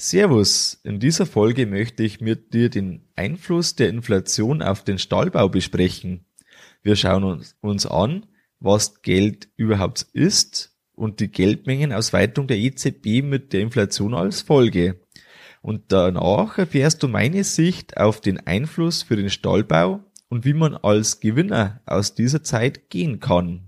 Servus, in dieser Folge möchte ich mit dir den Einfluss der Inflation auf den Stallbau besprechen. Wir schauen uns, an, was Geld überhaupt ist und die Geldmengenausweitung der EZB mit der Inflation als Folge. Und danach erfährst du meine Sicht auf den Einfluss für den Stallbau und wie man als Gewinner aus dieser Zeit gehen kann.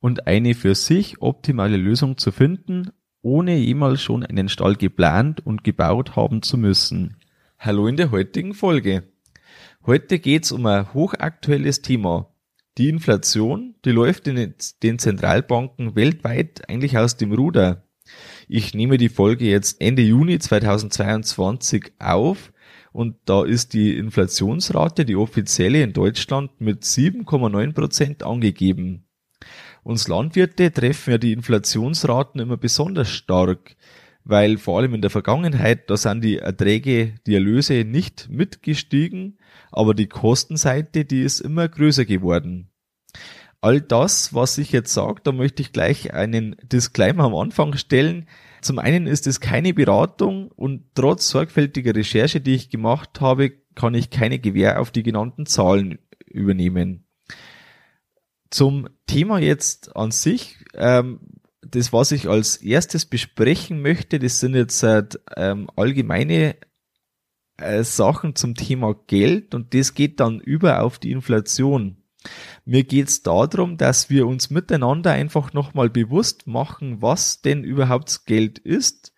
und eine für sich optimale Lösung zu finden, ohne jemals schon einen Stall geplant und gebaut haben zu müssen. Hallo in der heutigen Folge. Heute geht's um ein hochaktuelles Thema. Die Inflation, die läuft in den Zentralbanken weltweit eigentlich aus dem Ruder. Ich nehme die Folge jetzt Ende Juni 2022 auf und da ist die Inflationsrate, die offizielle in Deutschland mit 7,9 Prozent angegeben. Uns Landwirte treffen ja die Inflationsraten immer besonders stark, weil vor allem in der Vergangenheit, da sind die Erträge, die Erlöse nicht mitgestiegen, aber die Kostenseite, die ist immer größer geworden. All das, was ich jetzt sage, da möchte ich gleich einen Disclaimer am Anfang stellen. Zum einen ist es keine Beratung und trotz sorgfältiger Recherche, die ich gemacht habe, kann ich keine Gewähr auf die genannten Zahlen übernehmen. Zum Thema jetzt an sich, ähm, das, was ich als erstes besprechen möchte, das sind jetzt halt, ähm, allgemeine äh, Sachen zum Thema Geld und das geht dann über auf die Inflation. Mir geht's darum, dass wir uns miteinander einfach nochmal bewusst machen, was denn überhaupt Geld ist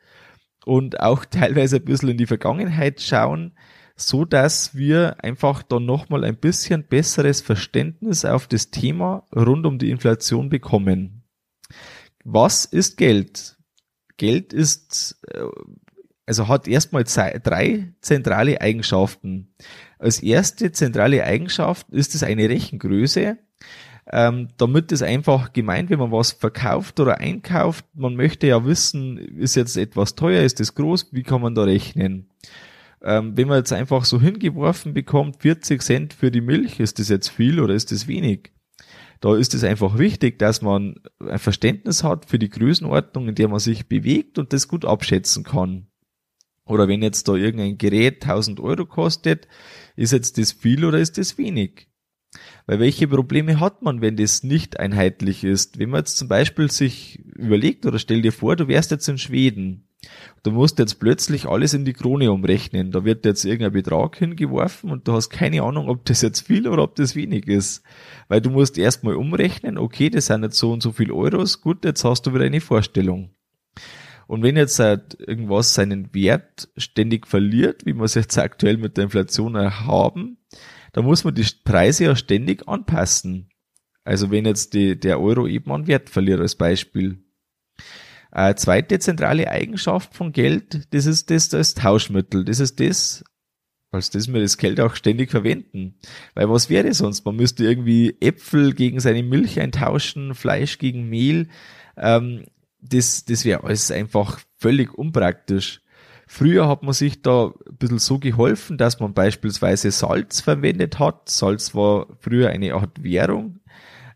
und auch teilweise ein bisschen in die Vergangenheit schauen, so dass wir einfach dann nochmal ein bisschen besseres Verständnis auf das Thema rund um die Inflation bekommen. Was ist Geld? Geld ist, äh, also hat erstmal drei zentrale Eigenschaften. Als erste zentrale Eigenschaft ist es eine Rechengröße. Ähm, damit ist einfach gemeint, wenn man was verkauft oder einkauft, man möchte ja wissen, ist jetzt etwas teuer, ist es groß, wie kann man da rechnen? Ähm, wenn man jetzt einfach so hingeworfen bekommt, 40 Cent für die Milch, ist das jetzt viel oder ist das wenig? Da ist es einfach wichtig, dass man ein Verständnis hat für die Größenordnung, in der man sich bewegt und das gut abschätzen kann. Oder wenn jetzt da irgendein Gerät 1000 Euro kostet, ist jetzt das viel oder ist das wenig? Weil welche Probleme hat man, wenn das nicht einheitlich ist? Wenn man jetzt zum Beispiel sich überlegt oder stell dir vor, du wärst jetzt in Schweden Du musst jetzt plötzlich alles in die Krone umrechnen. Da wird jetzt irgendein Betrag hingeworfen und du hast keine Ahnung, ob das jetzt viel oder ob das wenig ist. Weil du musst erstmal umrechnen, okay, das sind jetzt so und so viel Euros, gut, jetzt hast du wieder eine Vorstellung. Und wenn jetzt halt irgendwas seinen Wert ständig verliert, wie wir es jetzt aktuell mit der Inflation haben, dann muss man die Preise ja ständig anpassen. Also wenn jetzt die, der Euro eben an Wert verliert als Beispiel. Eine zweite zentrale Eigenschaft von Geld, das ist das, das Tauschmittel. Das ist das, als das wir das Geld auch ständig verwenden. Weil was wäre sonst? Man müsste irgendwie Äpfel gegen seine Milch eintauschen, Fleisch gegen Mehl. Ähm, das, das wäre alles einfach völlig unpraktisch. Früher hat man sich da ein bisschen so geholfen, dass man beispielsweise Salz verwendet hat. Salz war früher eine Art Währung.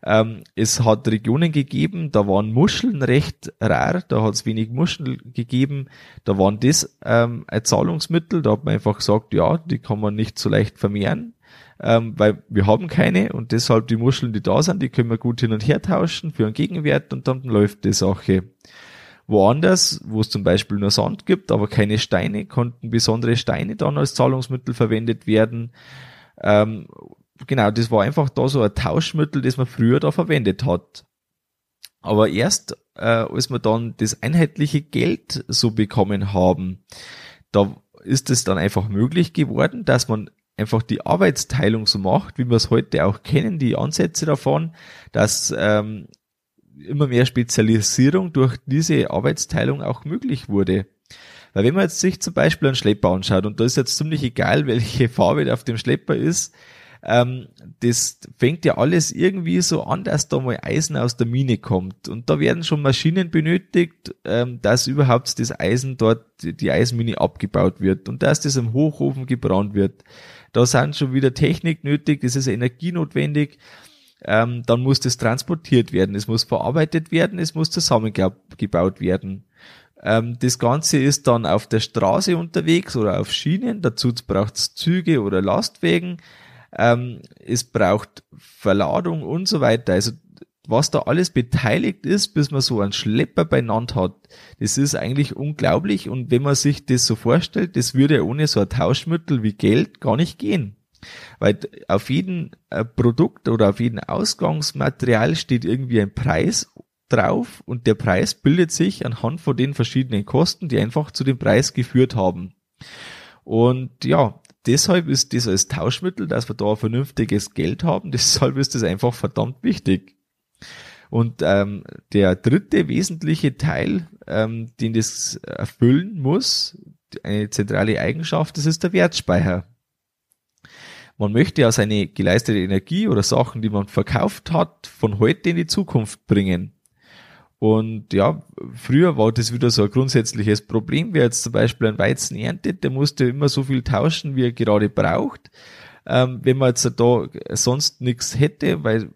Ähm, es hat Regionen gegeben, da waren Muscheln recht rar, da hat es wenig Muscheln gegeben, da waren das ähm, ein Zahlungsmittel, da hat man einfach gesagt, ja, die kann man nicht so leicht vermehren, ähm, weil wir haben keine und deshalb die Muscheln, die da sind, die können wir gut hin und her tauschen für einen Gegenwert und dann läuft die Sache. Woanders, wo es zum Beispiel nur Sand gibt, aber keine Steine, konnten besondere Steine dann als Zahlungsmittel verwendet werden. Ähm, genau, das war einfach da so ein Tauschmittel, das man früher da verwendet hat. Aber erst, äh, als wir dann das einheitliche Geld so bekommen haben, da ist es dann einfach möglich geworden, dass man einfach die Arbeitsteilung so macht, wie wir es heute auch kennen, die Ansätze davon, dass ähm, immer mehr Spezialisierung durch diese Arbeitsteilung auch möglich wurde. Weil wenn man jetzt sich zum Beispiel einen Schlepper anschaut, und da ist jetzt ziemlich egal, welche Farbe auf dem Schlepper ist, ähm, das fängt ja alles irgendwie so an, dass da mal Eisen aus der Mine kommt. Und da werden schon Maschinen benötigt, ähm, dass überhaupt das Eisen dort, die Eisenmine abgebaut wird und dass das im Hochofen gebrannt wird. Da sind schon wieder Technik nötig, es ist Energie notwendig. Ähm, dann muss das transportiert werden, es muss verarbeitet werden, es muss zusammengebaut werden. Ähm, das Ganze ist dann auf der Straße unterwegs oder auf Schienen. Dazu braucht es Züge oder Lastwägen. Ähm, es braucht Verladung und so weiter. Also was da alles beteiligt ist, bis man so einen Schlepper beieinander hat, das ist eigentlich unglaublich. Und wenn man sich das so vorstellt, das würde ohne so ein Tauschmittel wie Geld gar nicht gehen. Weil auf jedem äh, Produkt oder auf jedem Ausgangsmaterial steht irgendwie ein Preis drauf und der Preis bildet sich anhand von den verschiedenen Kosten, die einfach zu dem Preis geführt haben. Und ja, deshalb ist das als Tauschmittel, dass wir da ein vernünftiges Geld haben, deshalb ist das einfach verdammt wichtig. Und ähm, der dritte wesentliche Teil, ähm, den das erfüllen muss, eine zentrale Eigenschaft, das ist der Wertspeicher. Man möchte ja seine geleistete Energie oder Sachen, die man verkauft hat, von heute in die Zukunft bringen. Und ja, früher war das wieder so ein grundsätzliches Problem. Wer jetzt zum Beispiel einen Weizen erntet, der musste immer so viel tauschen, wie er gerade braucht. Ähm, wenn man jetzt da sonst nichts hätte, weil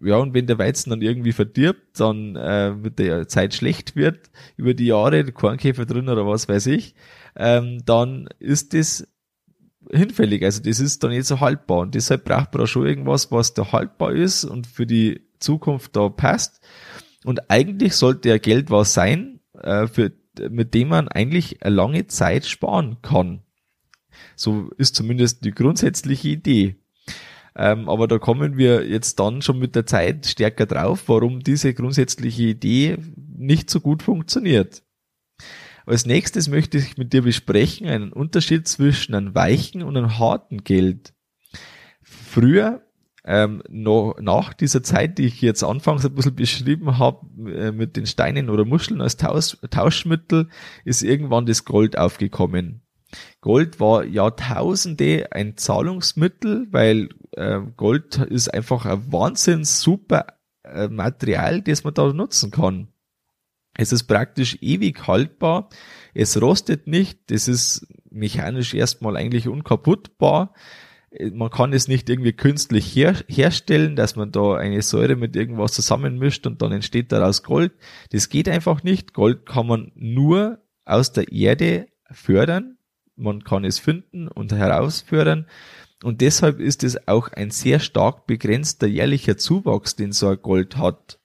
ja, und wenn der Weizen dann irgendwie verdirbt, dann äh, mit der Zeit schlecht wird, über die Jahre, Kornkäfer drin oder was weiß ich, ähm, dann ist das hinfällig. Also das ist dann nicht so haltbar. Und deshalb braucht man da schon irgendwas, was da haltbar ist und für die Zukunft da passt. Und eigentlich sollte ja Geld was sein, äh, für, mit dem man eigentlich eine lange Zeit sparen kann. So ist zumindest die grundsätzliche Idee. Ähm, aber da kommen wir jetzt dann schon mit der Zeit stärker drauf, warum diese grundsätzliche Idee nicht so gut funktioniert. Als nächstes möchte ich mit dir besprechen einen Unterschied zwischen einem weichen und einem harten Geld. Früher ähm, noch, nach dieser Zeit, die ich jetzt anfangs ein bisschen beschrieben habe, äh, mit den Steinen oder Muscheln als Tausch, Tauschmittel, ist irgendwann das Gold aufgekommen. Gold war Jahrtausende ein Zahlungsmittel, weil äh, Gold ist einfach ein wahnsinns super äh, Material, das man da nutzen kann. Es ist praktisch ewig haltbar, es rostet nicht, es ist mechanisch erstmal eigentlich unkaputtbar man kann es nicht irgendwie künstlich her herstellen, dass man da eine Säure mit irgendwas zusammenmischt und dann entsteht daraus Gold. Das geht einfach nicht. Gold kann man nur aus der Erde fördern. Man kann es finden und herausfördern. Und deshalb ist es auch ein sehr stark begrenzter jährlicher Zuwachs, den so ein Gold hat.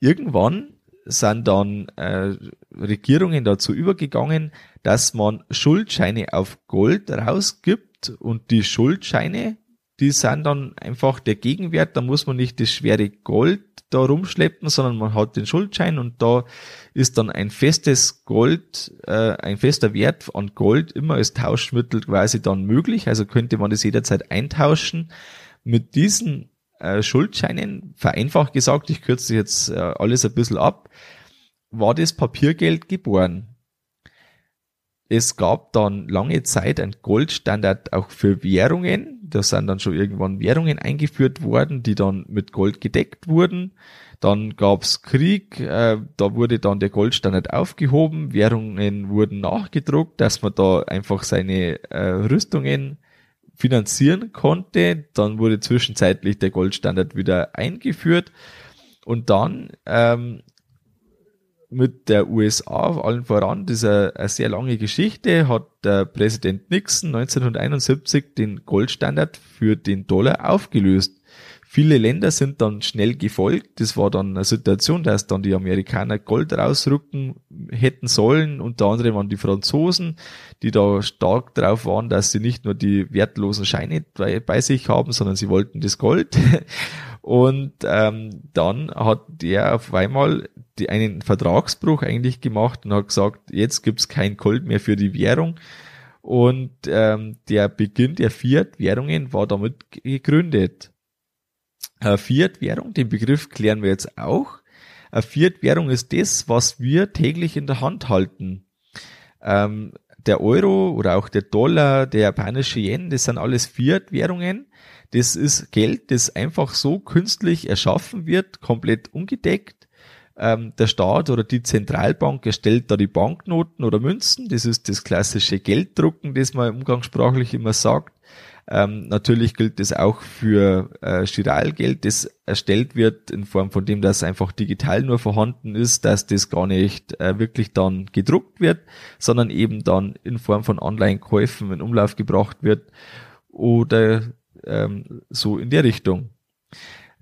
Irgendwann sind dann äh, Regierungen dazu übergegangen, dass man Schuldscheine auf Gold rausgibt und die Schuldscheine, die sind dann einfach der Gegenwert, da muss man nicht das schwere Gold da rumschleppen, sondern man hat den Schuldschein und da ist dann ein festes Gold, äh, ein fester Wert an Gold immer als Tauschmittel quasi dann möglich, also könnte man das jederzeit eintauschen. Mit diesen äh, Schuldscheinen, vereinfacht gesagt, ich kürze jetzt äh, alles ein bisschen ab, war das Papiergeld geboren. Es gab dann lange Zeit ein Goldstandard auch für Währungen. Da sind dann schon irgendwann Währungen eingeführt worden, die dann mit Gold gedeckt wurden. Dann gab's Krieg, äh, da wurde dann der Goldstandard aufgehoben, Währungen wurden nachgedruckt, dass man da einfach seine äh, Rüstungen finanzieren konnte. Dann wurde zwischenzeitlich der Goldstandard wieder eingeführt. Und dann ähm, mit der USA allen voran, das ist eine, eine sehr lange Geschichte, hat der Präsident Nixon 1971 den Goldstandard für den Dollar aufgelöst. Viele Länder sind dann schnell gefolgt. Das war dann eine Situation, dass dann die Amerikaner Gold rausrücken hätten sollen. Unter anderem waren die Franzosen, die da stark drauf waren, dass sie nicht nur die wertlosen Scheine bei, bei sich haben, sondern sie wollten das Gold. Und ähm, dann hat der auf einmal die, einen Vertragsbruch eigentlich gemacht und hat gesagt, jetzt gibt's kein Gold mehr für die Währung. Und ähm, der Beginn der Fiat-Währungen war damit gegründet. Äh, Fiat-Währung, den Begriff klären wir jetzt auch. Eine Fiat-Währung ist das, was wir täglich in der Hand halten. Ähm, der Euro oder auch der Dollar, der japanische Yen, das sind alles Fiat-Währungen. Das ist Geld, das einfach so künstlich erschaffen wird, komplett ungedeckt. Ähm, der Staat oder die Zentralbank erstellt da die Banknoten oder Münzen. Das ist das klassische Gelddrucken, das man umgangssprachlich immer sagt. Ähm, natürlich gilt das auch für äh, Chiralgeld, das erstellt wird in Form von dem, dass einfach digital nur vorhanden ist, dass das gar nicht äh, wirklich dann gedruckt wird, sondern eben dann in Form von Online-Käufen in Umlauf gebracht wird oder ähm, so in der Richtung.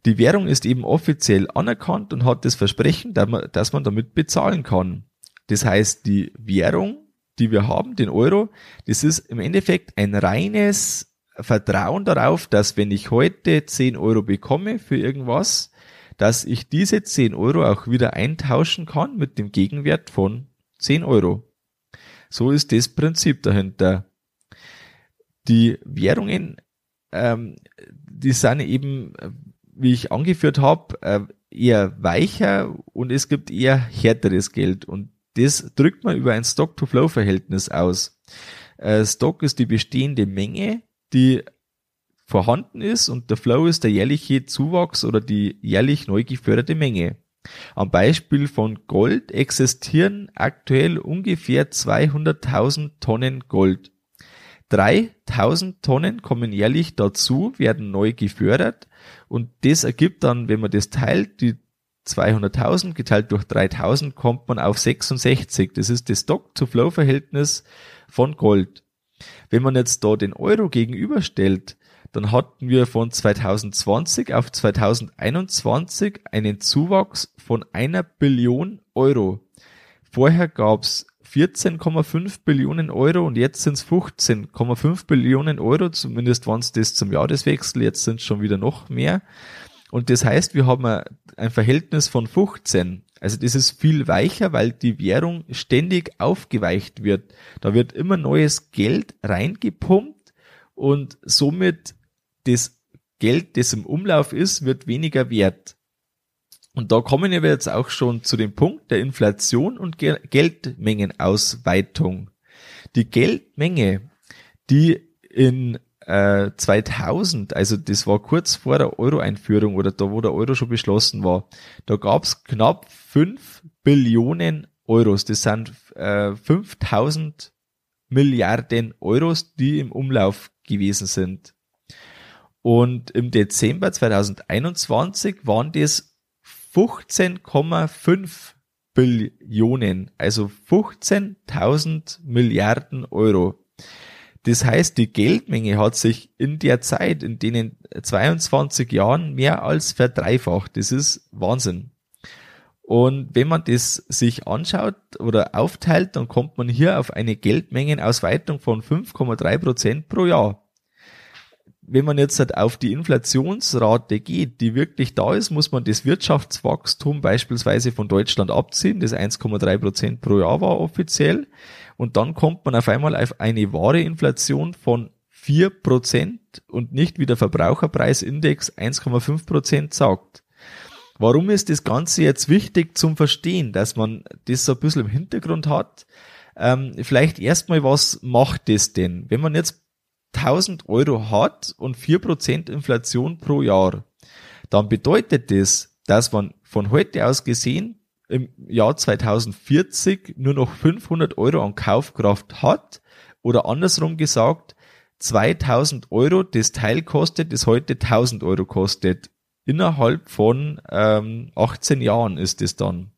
Die Währung ist eben offiziell anerkannt und hat das Versprechen, dass man, dass man damit bezahlen kann. Das heißt, die Währung, die wir haben, den Euro, das ist im Endeffekt ein reines Vertrauen darauf, dass wenn ich heute 10 Euro bekomme für irgendwas, dass ich diese 10 Euro auch wieder eintauschen kann mit dem Gegenwert von 10 Euro. So ist das Prinzip dahinter. Die Währungen, ähm, die sind eben, wie ich angeführt habe, äh, eher weicher und es gibt eher härteres Geld und das drückt man über ein Stock-to-Flow-Verhältnis aus. Äh, Stock ist die bestehende Menge die vorhanden ist und der Flow ist der jährliche Zuwachs oder die jährlich neu geförderte Menge. Am Beispiel von Gold existieren aktuell ungefähr 200.000 Tonnen Gold. 3000 Tonnen kommen jährlich dazu, werden neu gefördert und das ergibt dann, wenn man das teilt, die 200.000 geteilt durch 3000 kommt man auf 66. Das ist das Stock-to-Flow-Verhältnis von Gold. Wenn man jetzt da den Euro gegenüberstellt, dann hatten wir von 2020 auf 2021 einen Zuwachs von einer Billion Euro. Vorher gab's 14,5 Billionen Euro und jetzt sind es 15,5 Billionen Euro, zumindest waren es das zum Jahreswechsel, jetzt sind es schon wieder noch mehr. Und das heißt, wir haben ein Verhältnis von 15. Also das ist viel weicher, weil die Währung ständig aufgeweicht wird. Da wird immer neues Geld reingepumpt und somit das Geld, das im Umlauf ist, wird weniger wert. Und da kommen wir jetzt auch schon zu dem Punkt der Inflation und Geldmengenausweitung. Die Geldmenge, die in äh, 2000, also das war kurz vor der Euro-Einführung oder da, wo der Euro schon beschlossen war, da gab's knapp fünf Billionen Euros. Das sind äh, 5000 Milliarden Euros, die im Umlauf gewesen sind. Und im Dezember 2021 waren das 15,5 Billionen, also 15.000 Milliarden Euro. Das heißt, die Geldmenge hat sich in der Zeit, in denen 22 Jahren mehr als verdreifacht. Das ist Wahnsinn. Und wenn man das sich anschaut oder aufteilt, dann kommt man hier auf eine Geldmengenausweitung von 5,3 Prozent pro Jahr. Wenn man jetzt halt auf die Inflationsrate geht, die wirklich da ist, muss man das Wirtschaftswachstum beispielsweise von Deutschland abziehen, das 1,3 Prozent pro Jahr war offiziell. Und dann kommt man auf einmal auf eine wahre Inflation von 4% und nicht wie der Verbraucherpreisindex 1,5% sagt. Warum ist das Ganze jetzt wichtig zum Verstehen, dass man das so ein bisschen im Hintergrund hat? Ähm, vielleicht erstmal, was macht das denn? Wenn man jetzt 1000 Euro hat und 4% Inflation pro Jahr, dann bedeutet das, dass man von heute aus gesehen im Jahr 2040 nur noch 500 Euro an Kaufkraft hat oder andersrum gesagt 2000 Euro das Teil kostet, das heute 1000 Euro kostet. Innerhalb von ähm, 18 Jahren ist es dann.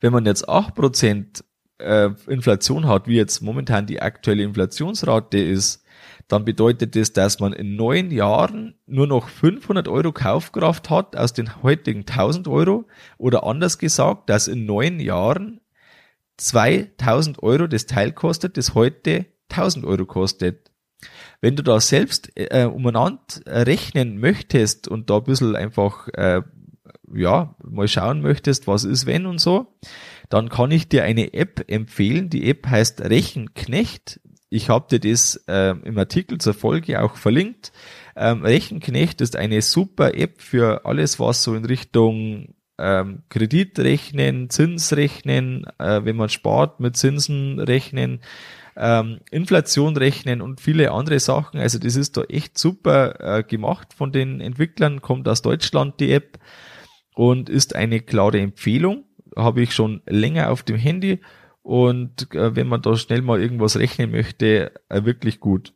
Wenn man jetzt 8% äh, Inflation hat, wie jetzt momentan die aktuelle Inflationsrate ist, dann bedeutet das, dass man in neun Jahren nur noch 500 Euro Kaufkraft hat aus den heutigen 1000 Euro oder anders gesagt, dass in neun Jahren 2000 Euro das Teil kostet, das heute 1000 Euro kostet. Wenn du da selbst äh, umeinander rechnen möchtest und da ein bisschen einfach äh, ja, mal schauen möchtest, was ist wenn und so, dann kann ich dir eine App empfehlen. Die App heißt Rechenknecht. Ich habe dir das äh, im Artikel zur Folge auch verlinkt. Ähm, Rechenknecht ist eine super App für alles, was so in Richtung ähm, Kredit rechnen, Zins rechnen, äh, wenn man spart, mit Zinsen rechnen, ähm, Inflation rechnen und viele andere Sachen. Also das ist da echt super äh, gemacht von den Entwicklern, kommt aus Deutschland die App und ist eine klare Empfehlung. Habe ich schon länger auf dem Handy und äh, wenn man da schnell mal irgendwas rechnen möchte, äh, wirklich gut.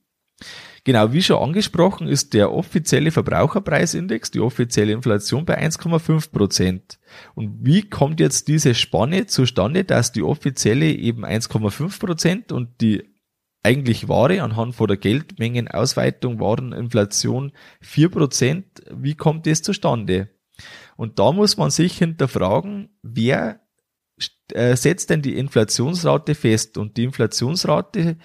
Genau, wie schon angesprochen, ist der offizielle Verbraucherpreisindex, die offizielle Inflation bei 1,5 Prozent. Und wie kommt jetzt diese Spanne zustande, dass die offizielle eben 1,5 Prozent und die eigentlich wahre anhand von der Geldmengenausweitung Wareninflation 4 Prozent? Wie kommt das zustande? Und da muss man sich hinterfragen, wer äh, setzt denn die Inflationsrate fest? Und die Inflationsrate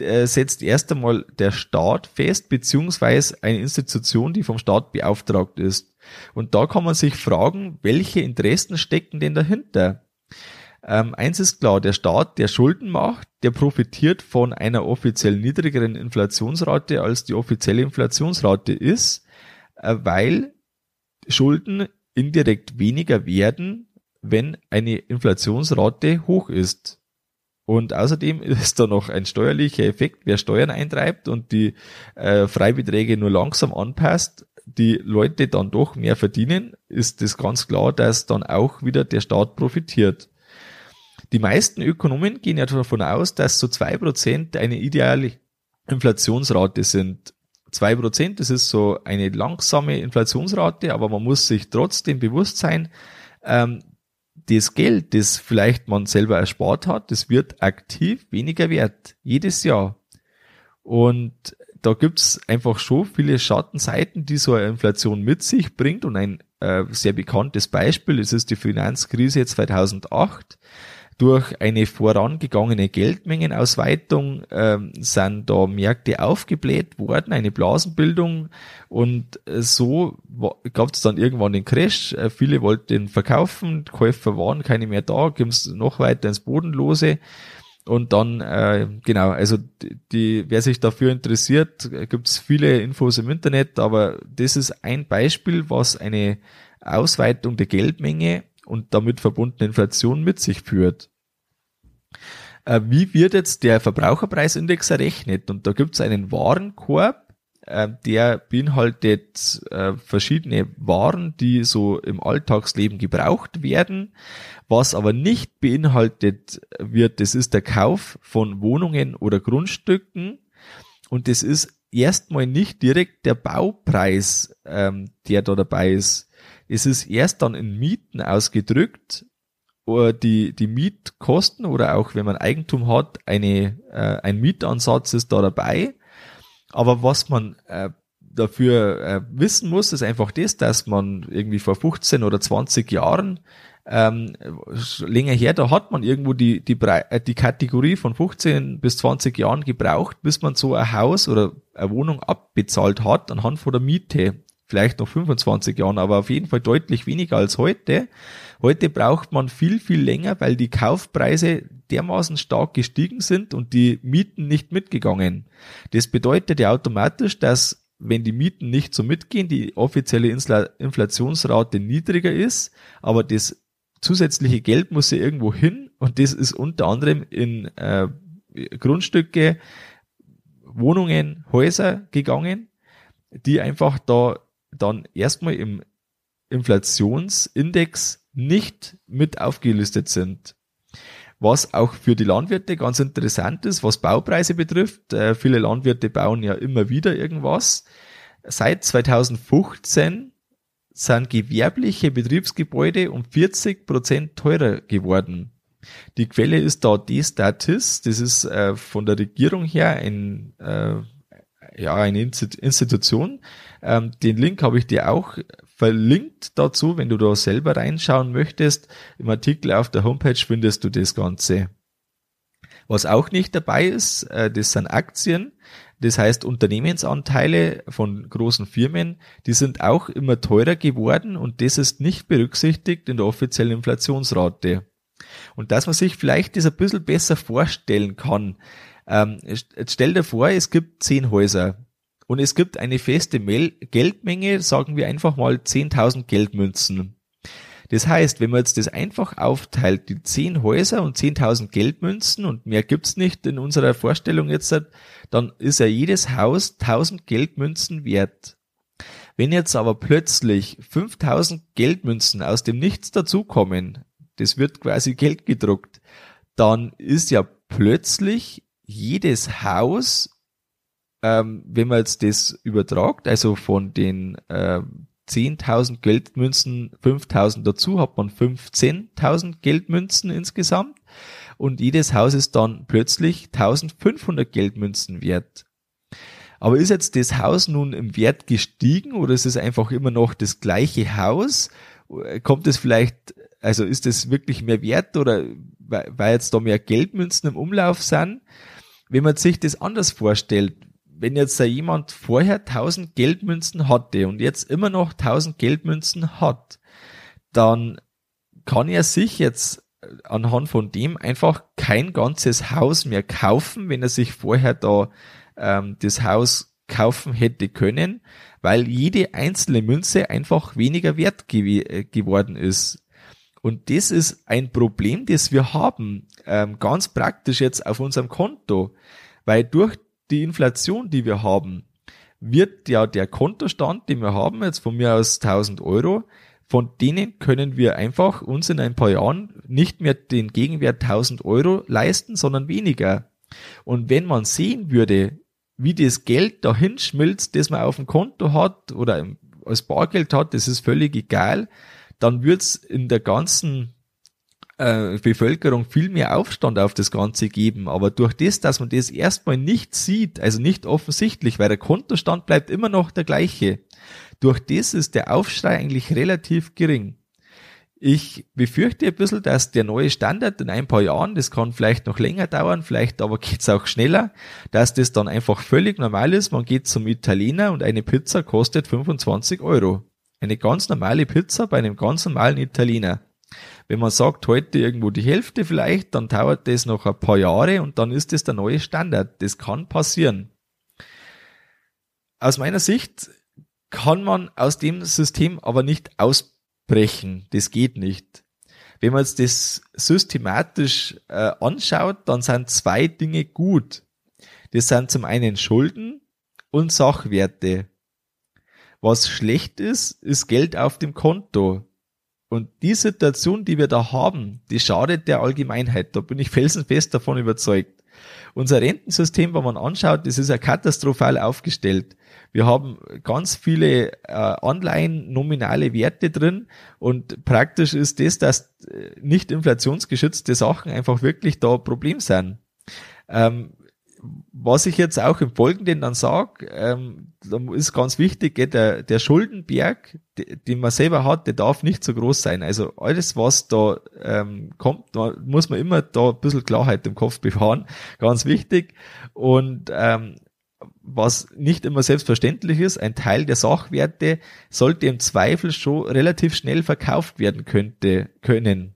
äh, setzt erst einmal der Staat fest, beziehungsweise eine Institution, die vom Staat beauftragt ist. Und da kann man sich fragen, welche Interessen stecken denn dahinter? Ähm, eins ist klar, der Staat, der Schulden macht, der profitiert von einer offiziell niedrigeren Inflationsrate, als die offizielle Inflationsrate ist, äh, weil Schulden indirekt weniger werden, wenn eine Inflationsrate hoch ist. Und außerdem ist da noch ein steuerlicher Effekt, wer Steuern eintreibt und die äh, Freibeträge nur langsam anpasst, die Leute dann doch mehr verdienen, ist es ganz klar, dass dann auch wieder der Staat profitiert. Die meisten Ökonomen gehen ja davon aus, dass so zwei Prozent eine ideale Inflationsrate sind. Zwei Prozent, das ist so eine langsame Inflationsrate, aber man muss sich trotzdem bewusst sein, ähm, das Geld, das vielleicht man selber erspart hat, das wird aktiv weniger wert. Jedes Jahr. Und da gibt's einfach schon viele Schattenseiten, die so eine Inflation mit sich bringt. Und ein äh, sehr bekanntes Beispiel, das ist die Finanzkrise 2008 durch eine vorangegangene Geldmengenausweitung ähm, sind da Märkte aufgebläht worden, eine Blasenbildung und äh, so gab es dann irgendwann den Crash. Äh, viele wollten verkaufen, Käufer waren keine mehr da, ging es noch weiter ins Bodenlose. Und dann, äh, genau, also die, wer sich dafür interessiert, gibt es viele Infos im Internet, aber das ist ein Beispiel, was eine Ausweitung der Geldmenge und damit verbundene Inflation mit sich führt. Äh, wie wird jetzt der Verbraucherpreisindex errechnet? Und da gibt es einen Warenkorb, äh, der beinhaltet äh, verschiedene Waren, die so im Alltagsleben gebraucht werden. Was aber nicht beinhaltet wird, das ist der Kauf von Wohnungen oder Grundstücken. Und das ist erstmal nicht direkt der Baupreis, ähm, der da dabei ist. Es ist erst dann in Mieten ausgedrückt, die, die Mietkosten oder auch wenn man Eigentum hat, eine, äh, ein Mietansatz ist da dabei. Aber was man äh, dafür äh, wissen muss, ist einfach das, dass man irgendwie vor 15 oder 20 Jahren ähm, länger her, da hat man irgendwo die, die, äh, die Kategorie von 15 bis 20 Jahren gebraucht, bis man so ein Haus oder eine Wohnung abbezahlt hat anhand von der Miete vielleicht noch 25 Jahren, aber auf jeden Fall deutlich weniger als heute. Heute braucht man viel, viel länger, weil die Kaufpreise dermaßen stark gestiegen sind und die Mieten nicht mitgegangen. Das bedeutet ja automatisch, dass wenn die Mieten nicht so mitgehen, die offizielle Inflationsrate niedriger ist, aber das zusätzliche Geld muss ja irgendwo hin und das ist unter anderem in äh, Grundstücke, Wohnungen, Häuser gegangen, die einfach da dann erstmal im Inflationsindex nicht mit aufgelistet sind. Was auch für die Landwirte ganz interessant ist, was Baupreise betrifft. Äh, viele Landwirte bauen ja immer wieder irgendwas. Seit 2015 sind gewerbliche Betriebsgebäude um 40 Prozent teurer geworden. Die Quelle ist da D-Statis, das ist äh, von der Regierung her ein, äh, ja, eine Institution, ähm, den Link habe ich dir auch verlinkt dazu, wenn du da selber reinschauen möchtest. Im Artikel auf der Homepage findest du das Ganze. Was auch nicht dabei ist, äh, das sind Aktien. Das heißt, Unternehmensanteile von großen Firmen, die sind auch immer teurer geworden und das ist nicht berücksichtigt in der offiziellen Inflationsrate. Und dass man sich vielleicht das ein bisschen besser vorstellen kann. Ähm, stell dir vor, es gibt zehn Häuser und es gibt eine feste Geldmenge, sagen wir einfach mal 10.000 Geldmünzen. Das heißt, wenn man jetzt das einfach aufteilt, die zehn Häuser und 10.000 Geldmünzen und mehr gibt's nicht in unserer Vorstellung jetzt, dann ist ja jedes Haus 1000 Geldmünzen wert. Wenn jetzt aber plötzlich 5000 Geldmünzen aus dem Nichts dazukommen, das wird quasi Geld gedruckt, dann ist ja plötzlich jedes Haus, ähm, wenn man jetzt das übertragt, also von den äh, 10.000 Geldmünzen, 5.000 dazu, hat man 15.000 Geldmünzen insgesamt und jedes Haus ist dann plötzlich 1.500 Geldmünzen wert. Aber ist jetzt das Haus nun im Wert gestiegen oder ist es einfach immer noch das gleiche Haus? Kommt es vielleicht, also ist es wirklich mehr wert oder weil jetzt da mehr Geldmünzen im Umlauf sind? Wenn man sich das anders vorstellt, wenn jetzt da jemand vorher 1000 Geldmünzen hatte und jetzt immer noch 1000 Geldmünzen hat, dann kann er sich jetzt anhand von dem einfach kein ganzes Haus mehr kaufen, wenn er sich vorher da ähm, das Haus kaufen hätte können, weil jede einzelne Münze einfach weniger wert gew äh, geworden ist. Und das ist ein Problem, das wir haben, ähm, ganz praktisch jetzt auf unserem Konto, weil durch die Inflation, die wir haben, wird ja der Kontostand, den wir haben, jetzt von mir aus 1000 Euro, von denen können wir einfach uns in ein paar Jahren nicht mehr den Gegenwert 1000 Euro leisten, sondern weniger. Und wenn man sehen würde, wie das Geld dahin schmilzt, das man auf dem Konto hat oder als Bargeld hat, das ist völlig egal, dann wird's in der ganzen äh, Bevölkerung viel mehr Aufstand auf das Ganze geben. Aber durch das, dass man das erstmal nicht sieht, also nicht offensichtlich, weil der Kontostand bleibt immer noch der gleiche, durch das ist der Aufschrei eigentlich relativ gering. Ich befürchte ein bisschen, dass der neue Standard in ein paar Jahren, das kann vielleicht noch länger dauern, vielleicht aber geht's auch schneller, dass das dann einfach völlig normal ist. Man geht zum Italiener und eine Pizza kostet 25 Euro. Eine ganz normale Pizza bei einem ganz normalen Italiener. Wenn man sagt, heute irgendwo die Hälfte vielleicht, dann dauert das noch ein paar Jahre und dann ist das der neue Standard. Das kann passieren. Aus meiner Sicht kann man aus dem System aber nicht ausbrechen. Das geht nicht. Wenn man jetzt das systematisch äh, anschaut, dann sind zwei Dinge gut. Das sind zum einen Schulden und Sachwerte. Was schlecht ist, ist Geld auf dem Konto. Und die Situation, die wir da haben, die schadet der Allgemeinheit. Da bin ich felsenfest davon überzeugt. Unser Rentensystem, wenn man anschaut, das ist ja katastrophal aufgestellt. Wir haben ganz viele äh, Anleihen, nominale Werte drin und praktisch ist das, dass äh, nicht inflationsgeschützte Sachen einfach wirklich da Problem sind. Ähm, was ich jetzt auch im Folgenden dann sage, ähm, ist ganz wichtig, der, der Schuldenberg, den man selber hat, der darf nicht so groß sein. Also alles, was da ähm, kommt, da muss man immer da ein bisschen Klarheit im Kopf bewahren. Ganz wichtig. Und ähm, was nicht immer selbstverständlich ist, ein Teil der Sachwerte sollte im Zweifel schon relativ schnell verkauft werden könnte, können.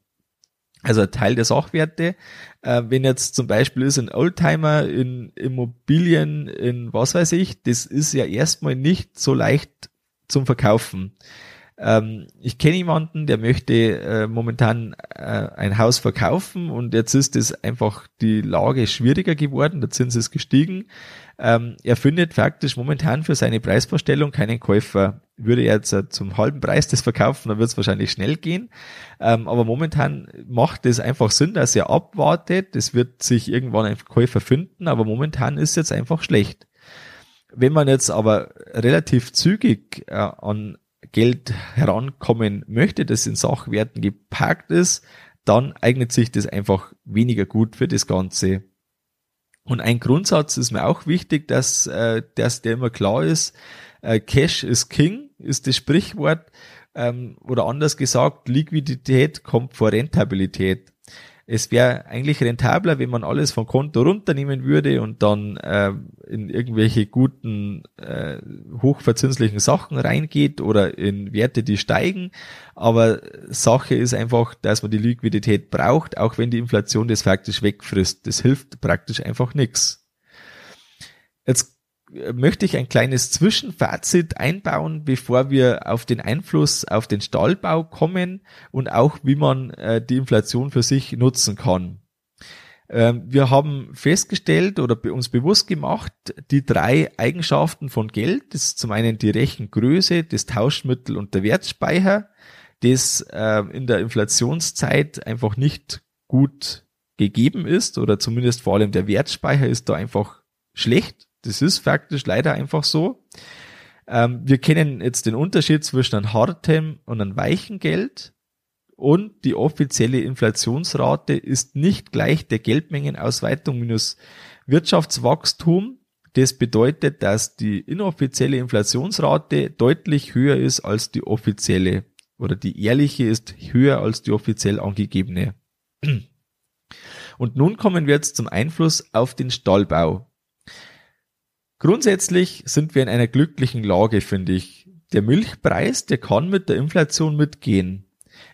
Also Teil der Sachwerte, äh, wenn jetzt zum Beispiel ist ein Oldtimer in Immobilien, in was weiß ich, das ist ja erstmal nicht so leicht zum Verkaufen. Ähm, ich kenne jemanden, der möchte äh, momentan äh, ein Haus verkaufen und jetzt ist es einfach die Lage schwieriger geworden, der Zins ist gestiegen. Ähm, er findet faktisch momentan für seine Preisvorstellung keinen Käufer. Würde er jetzt äh, zum halben Preis das verkaufen, dann wird es wahrscheinlich schnell gehen. Ähm, aber momentan macht es einfach Sinn, dass er abwartet. Es wird sich irgendwann ein Käufer finden, aber momentan ist es jetzt einfach schlecht. Wenn man jetzt aber relativ zügig äh, an Geld herankommen möchte, das in Sachwerten geparkt ist, dann eignet sich das einfach weniger gut für das Ganze. Und ein Grundsatz ist mir auch wichtig, dass, äh, dass der immer klar ist, äh, Cash ist King, ist das Sprichwort, ähm, oder anders gesagt, Liquidität kommt vor Rentabilität es wäre eigentlich rentabler, wenn man alles vom Konto runternehmen würde und dann äh, in irgendwelche guten, äh, hochverzinslichen Sachen reingeht oder in Werte, die steigen. Aber Sache ist einfach, dass man die Liquidität braucht, auch wenn die Inflation das faktisch wegfrisst. Das hilft praktisch einfach nichts. Jetzt möchte ich ein kleines Zwischenfazit einbauen, bevor wir auf den Einfluss auf den Stahlbau kommen und auch wie man äh, die Inflation für sich nutzen kann. Ähm, wir haben festgestellt oder uns bewusst gemacht, die drei Eigenschaften von Geld, das ist zum einen die Rechengröße, das Tauschmittel und der Wertspeicher, das äh, in der Inflationszeit einfach nicht gut gegeben ist oder zumindest vor allem der Wertspeicher ist da einfach schlecht. Das ist faktisch leider einfach so. Ähm, wir kennen jetzt den Unterschied zwischen einem hartem und einem weichen Geld und die offizielle Inflationsrate ist nicht gleich der Geldmengenausweitung minus Wirtschaftswachstum. Das bedeutet, dass die inoffizielle Inflationsrate deutlich höher ist als die offizielle oder die ehrliche ist höher als die offiziell angegebene. Und nun kommen wir jetzt zum Einfluss auf den Stallbau. Grundsätzlich sind wir in einer glücklichen Lage, finde ich. Der Milchpreis, der kann mit der Inflation mitgehen.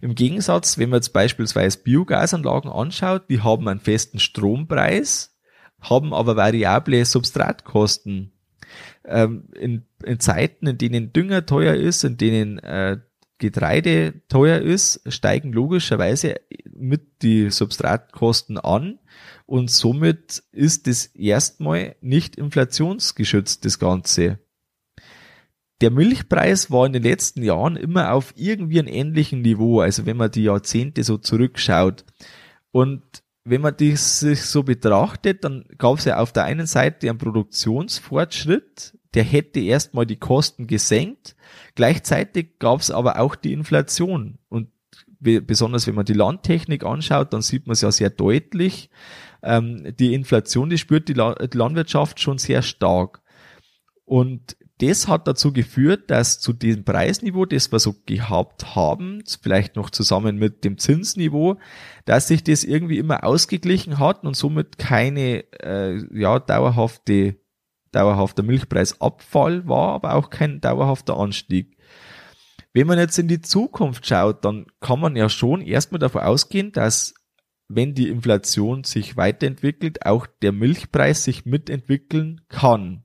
Im Gegensatz, wenn man jetzt beispielsweise Biogasanlagen anschaut, die haben einen festen Strompreis, haben aber variable Substratkosten. Ähm, in, in, Zeiten, in denen Dünger teuer ist, in denen äh, Getreide teuer ist, steigen logischerweise mit die Substratkosten an und somit ist es erstmal nicht inflationsgeschützt, das Ganze. Der Milchpreis war in den letzten Jahren immer auf irgendwie einem ähnlichen Niveau, also wenn man die Jahrzehnte so zurückschaut. Und wenn man das sich so betrachtet, dann gab es ja auf der einen Seite einen Produktionsfortschritt, der hätte erstmal die Kosten gesenkt. Gleichzeitig gab es aber auch die Inflation. Und besonders wenn man die Landtechnik anschaut, dann sieht man es ja sehr deutlich. Ähm, die Inflation, die spürt die, La die Landwirtschaft schon sehr stark. Und das hat dazu geführt, dass zu dem Preisniveau, das wir so gehabt haben, vielleicht noch zusammen mit dem Zinsniveau, dass sich das irgendwie immer ausgeglichen hat und somit keine äh, ja dauerhafte dauerhafter Milchpreisabfall war, aber auch kein dauerhafter Anstieg. Wenn man jetzt in die Zukunft schaut, dann kann man ja schon erstmal davon ausgehen, dass wenn die Inflation sich weiterentwickelt, auch der Milchpreis sich mitentwickeln kann.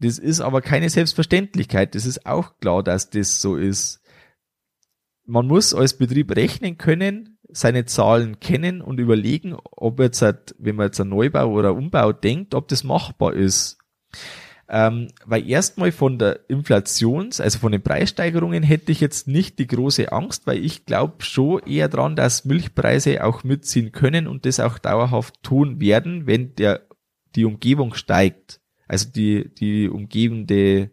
Das ist aber keine Selbstverständlichkeit. Das ist auch klar, dass das so ist. Man muss als Betrieb rechnen können, seine Zahlen kennen und überlegen, ob jetzt, wenn man jetzt einen Neubau oder Umbau denkt, ob das machbar ist. Ähm, weil erstmal von der Inflations, also von den Preissteigerungen hätte ich jetzt nicht die große Angst, weil ich glaube schon eher dran, dass Milchpreise auch mitziehen können und das auch dauerhaft tun werden, wenn der, die Umgebung steigt also die, die umgebende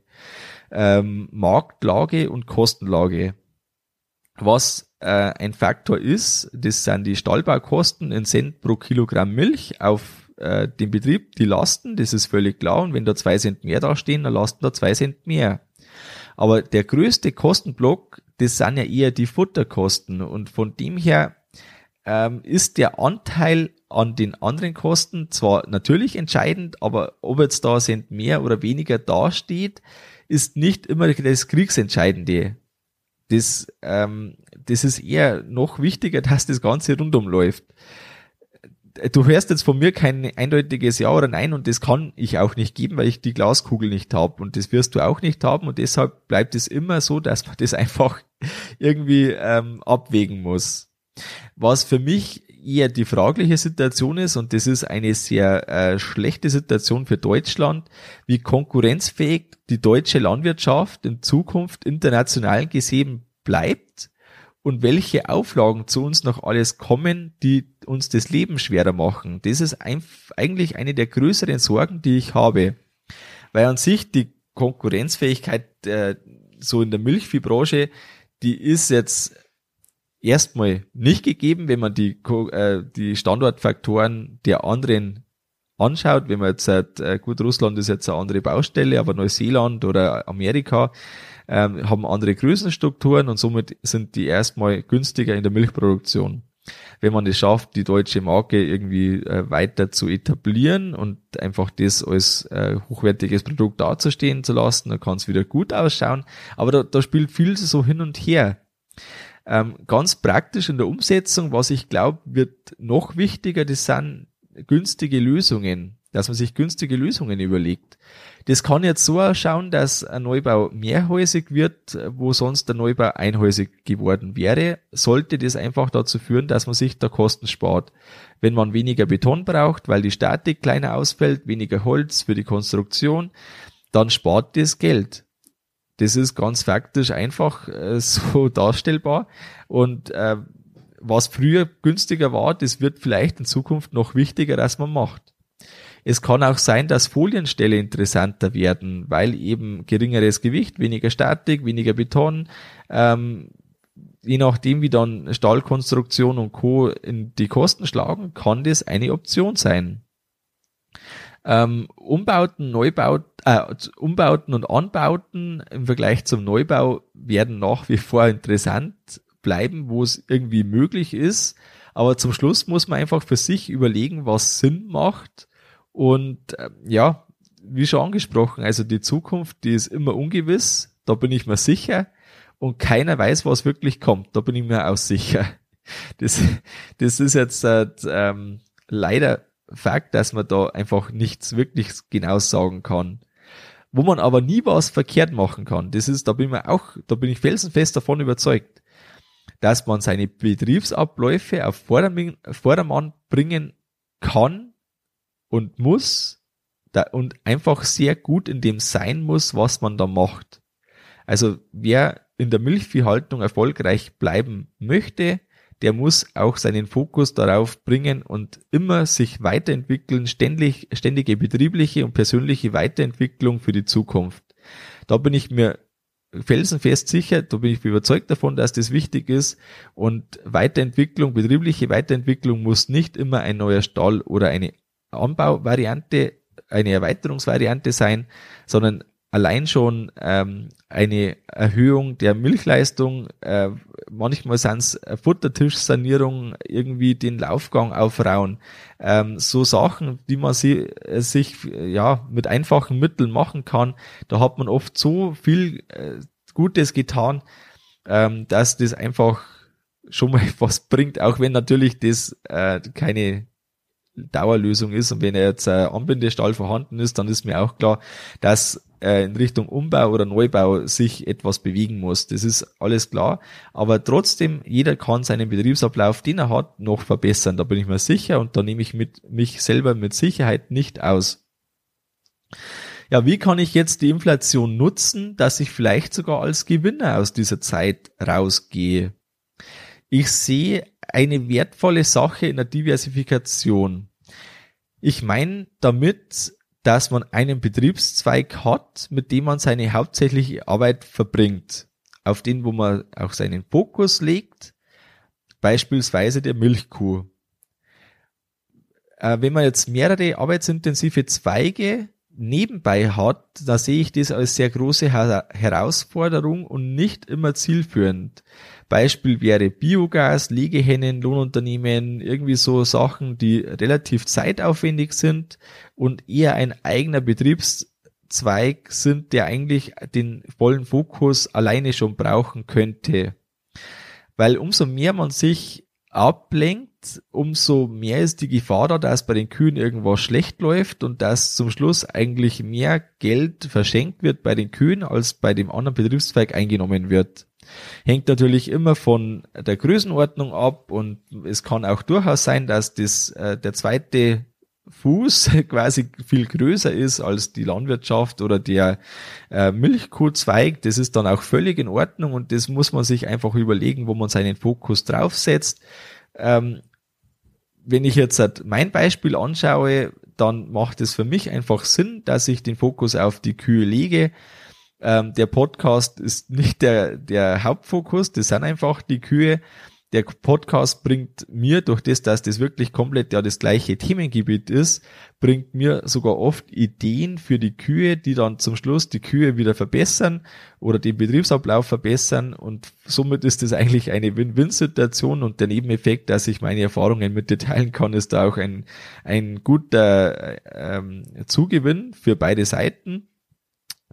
ähm, Marktlage und Kostenlage. Was äh, ein Faktor ist, das sind die Stallbaukosten in Cent pro Kilogramm Milch auf äh, den Betrieb, die Lasten, das ist völlig klar. Und wenn da zwei Cent mehr da stehen, dann lasten da zwei Cent mehr. Aber der größte Kostenblock, das sind ja eher die Futterkosten. Und von dem her ähm, ist der Anteil an den anderen Kosten zwar natürlich entscheidend, aber ob jetzt da sind mehr oder weniger dasteht, ist nicht immer das Kriegsentscheidende. Das, ähm, das ist eher noch wichtiger, dass das Ganze rundum läuft. Du hörst jetzt von mir kein eindeutiges Ja oder Nein und das kann ich auch nicht geben, weil ich die Glaskugel nicht habe und das wirst du auch nicht haben und deshalb bleibt es immer so, dass man das einfach irgendwie ähm, abwägen muss. Was für mich eher die fragliche Situation ist, und das ist eine sehr äh, schlechte Situation für Deutschland, wie konkurrenzfähig die deutsche Landwirtschaft in Zukunft international gesehen bleibt und welche Auflagen zu uns noch alles kommen, die uns das Leben schwerer machen. Das ist ein, eigentlich eine der größeren Sorgen, die ich habe. Weil an sich die Konkurrenzfähigkeit äh, so in der Milchviehbranche, die ist jetzt erstmal nicht gegeben, wenn man die, äh, die Standortfaktoren der anderen anschaut, wenn man jetzt äh, gut, Russland ist jetzt eine andere Baustelle, aber Neuseeland oder Amerika ähm, haben andere Größenstrukturen und somit sind die erstmal günstiger in der Milchproduktion. Wenn man es schafft, die deutsche Marke irgendwie äh, weiter zu etablieren und einfach das als äh, hochwertiges Produkt dazustehen zu lassen, dann kann es wieder gut ausschauen. Aber da, da spielt viel so hin und her. Ähm, ganz praktisch in der Umsetzung, was ich glaube, wird noch wichtiger, das sind günstige Lösungen. dass man sich günstige Lösungen überlegt. Das kann jetzt so ausschauen, dass ein Neubau mehrhäusig wird, wo sonst der Neubau einhäusig geworden wäre, sollte das einfach dazu führen, dass man sich da Kosten spart. Wenn man weniger Beton braucht, weil die Statik kleiner ausfällt, weniger Holz für die Konstruktion, dann spart das Geld. Das ist ganz faktisch einfach äh, so darstellbar. Und äh, was früher günstiger war, das wird vielleicht in Zukunft noch wichtiger, als man macht. Es kann auch sein, dass Folienställe interessanter werden, weil eben geringeres Gewicht, weniger Statik, weniger Beton, ähm, je nachdem, wie dann Stahlkonstruktion und Co. in die Kosten schlagen, kann das eine Option sein. Ähm, Umbauten, Neubaut, äh, Umbauten und Anbauten im Vergleich zum Neubau werden nach wie vor interessant bleiben, wo es irgendwie möglich ist. Aber zum Schluss muss man einfach für sich überlegen, was Sinn macht und äh, ja, wie schon angesprochen, also die Zukunft, die ist immer ungewiss, da bin ich mir sicher. Und keiner weiß, was wirklich kommt, da bin ich mir auch sicher. Das, das ist jetzt äh, ähm, leider Fakt, dass man da einfach nichts wirklich genau sagen kann. Wo man aber nie was verkehrt machen kann, das ist, da bin ich mir auch, da bin ich felsenfest davon überzeugt, dass man seine Betriebsabläufe auf Vordermann bringen kann, und muss da, und einfach sehr gut in dem sein muss, was man da macht. Also wer in der Milchviehhaltung erfolgreich bleiben möchte, der muss auch seinen Fokus darauf bringen und immer sich weiterentwickeln, ständig, ständige betriebliche und persönliche Weiterentwicklung für die Zukunft. Da bin ich mir felsenfest sicher, da bin ich überzeugt davon, dass das wichtig ist und Weiterentwicklung, betriebliche Weiterentwicklung muss nicht immer ein neuer Stall oder eine Anbauvariante, eine Erweiterungsvariante sein, sondern allein schon ähm, eine Erhöhung der Milchleistung, äh, manchmal sind es Futtertischsanierung, irgendwie den Laufgang aufrauen, ähm, so Sachen, die man sie, äh, sich ja mit einfachen Mitteln machen kann. Da hat man oft so viel äh, Gutes getan, ähm, dass das einfach schon mal was bringt, auch wenn natürlich das äh, keine Dauerlösung ist und wenn jetzt ein Anbindestall vorhanden ist, dann ist mir auch klar, dass äh, in Richtung Umbau oder Neubau sich etwas bewegen muss. Das ist alles klar. Aber trotzdem, jeder kann seinen Betriebsablauf, den er hat, noch verbessern. Da bin ich mir sicher und da nehme ich mit, mich selber mit Sicherheit nicht aus. Ja, wie kann ich jetzt die Inflation nutzen, dass ich vielleicht sogar als Gewinner aus dieser Zeit rausgehe? Ich sehe eine wertvolle Sache in der Diversifikation. Ich meine damit, dass man einen Betriebszweig hat, mit dem man seine hauptsächliche Arbeit verbringt, auf den, wo man auch seinen Fokus legt, beispielsweise der Milchkuh. Äh, wenn man jetzt mehrere arbeitsintensive Zweige nebenbei hat, da sehe ich das als sehr große Herausforderung und nicht immer zielführend. Beispiel wäre Biogas, Legehennen, Lohnunternehmen, irgendwie so Sachen, die relativ zeitaufwendig sind und eher ein eigener Betriebszweig sind, der eigentlich den vollen Fokus alleine schon brauchen könnte. Weil umso mehr man sich ablenkt, umso mehr ist die Gefahr da, dass bei den Kühen irgendwas schlecht läuft und dass zum Schluss eigentlich mehr Geld verschenkt wird bei den Kühen, als bei dem anderen Betriebszweig eingenommen wird. Hängt natürlich immer von der Größenordnung ab und es kann auch durchaus sein, dass das äh, der zweite Fuß quasi viel größer ist als die Landwirtschaft oder der äh, Milchkuhzweig. Das ist dann auch völlig in Ordnung und das muss man sich einfach überlegen, wo man seinen Fokus draufsetzt. Ähm, wenn ich jetzt halt mein Beispiel anschaue, dann macht es für mich einfach Sinn, dass ich den Fokus auf die Kühe lege ähm, der Podcast ist nicht der, der Hauptfokus, das sind einfach die Kühe. Der Podcast bringt mir, durch das, dass das wirklich komplett ja das gleiche Themengebiet ist, bringt mir sogar oft Ideen für die Kühe, die dann zum Schluss die Kühe wieder verbessern oder den Betriebsablauf verbessern. Und somit ist das eigentlich eine Win-Win-Situation. Und der Nebeneffekt, dass ich meine Erfahrungen mit dir teilen kann, ist da auch ein, ein guter ähm, Zugewinn für beide Seiten.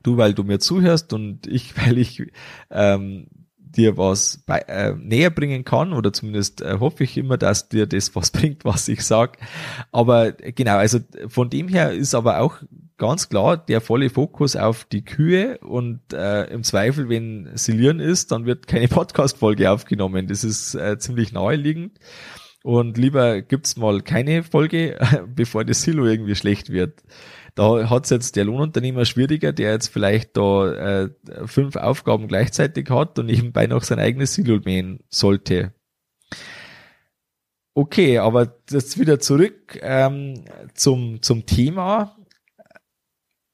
Du, weil du mir zuhörst und ich, weil ich ähm, dir was bei, äh, näher bringen kann oder zumindest äh, hoffe ich immer, dass dir das was bringt, was ich sag. Aber genau, also von dem her ist aber auch ganz klar der volle Fokus auf die Kühe und äh, im Zweifel, wenn Silieren ist, dann wird keine Podcast-Folge aufgenommen. Das ist äh, ziemlich naheliegend. Und lieber gibt's mal keine Folge, bevor das Silo irgendwie schlecht wird. Da hat's jetzt der Lohnunternehmer schwieriger, der jetzt vielleicht da äh, fünf Aufgaben gleichzeitig hat und nebenbei noch sein eigenes Silo mähen sollte. Okay, aber jetzt wieder zurück ähm, zum, zum Thema.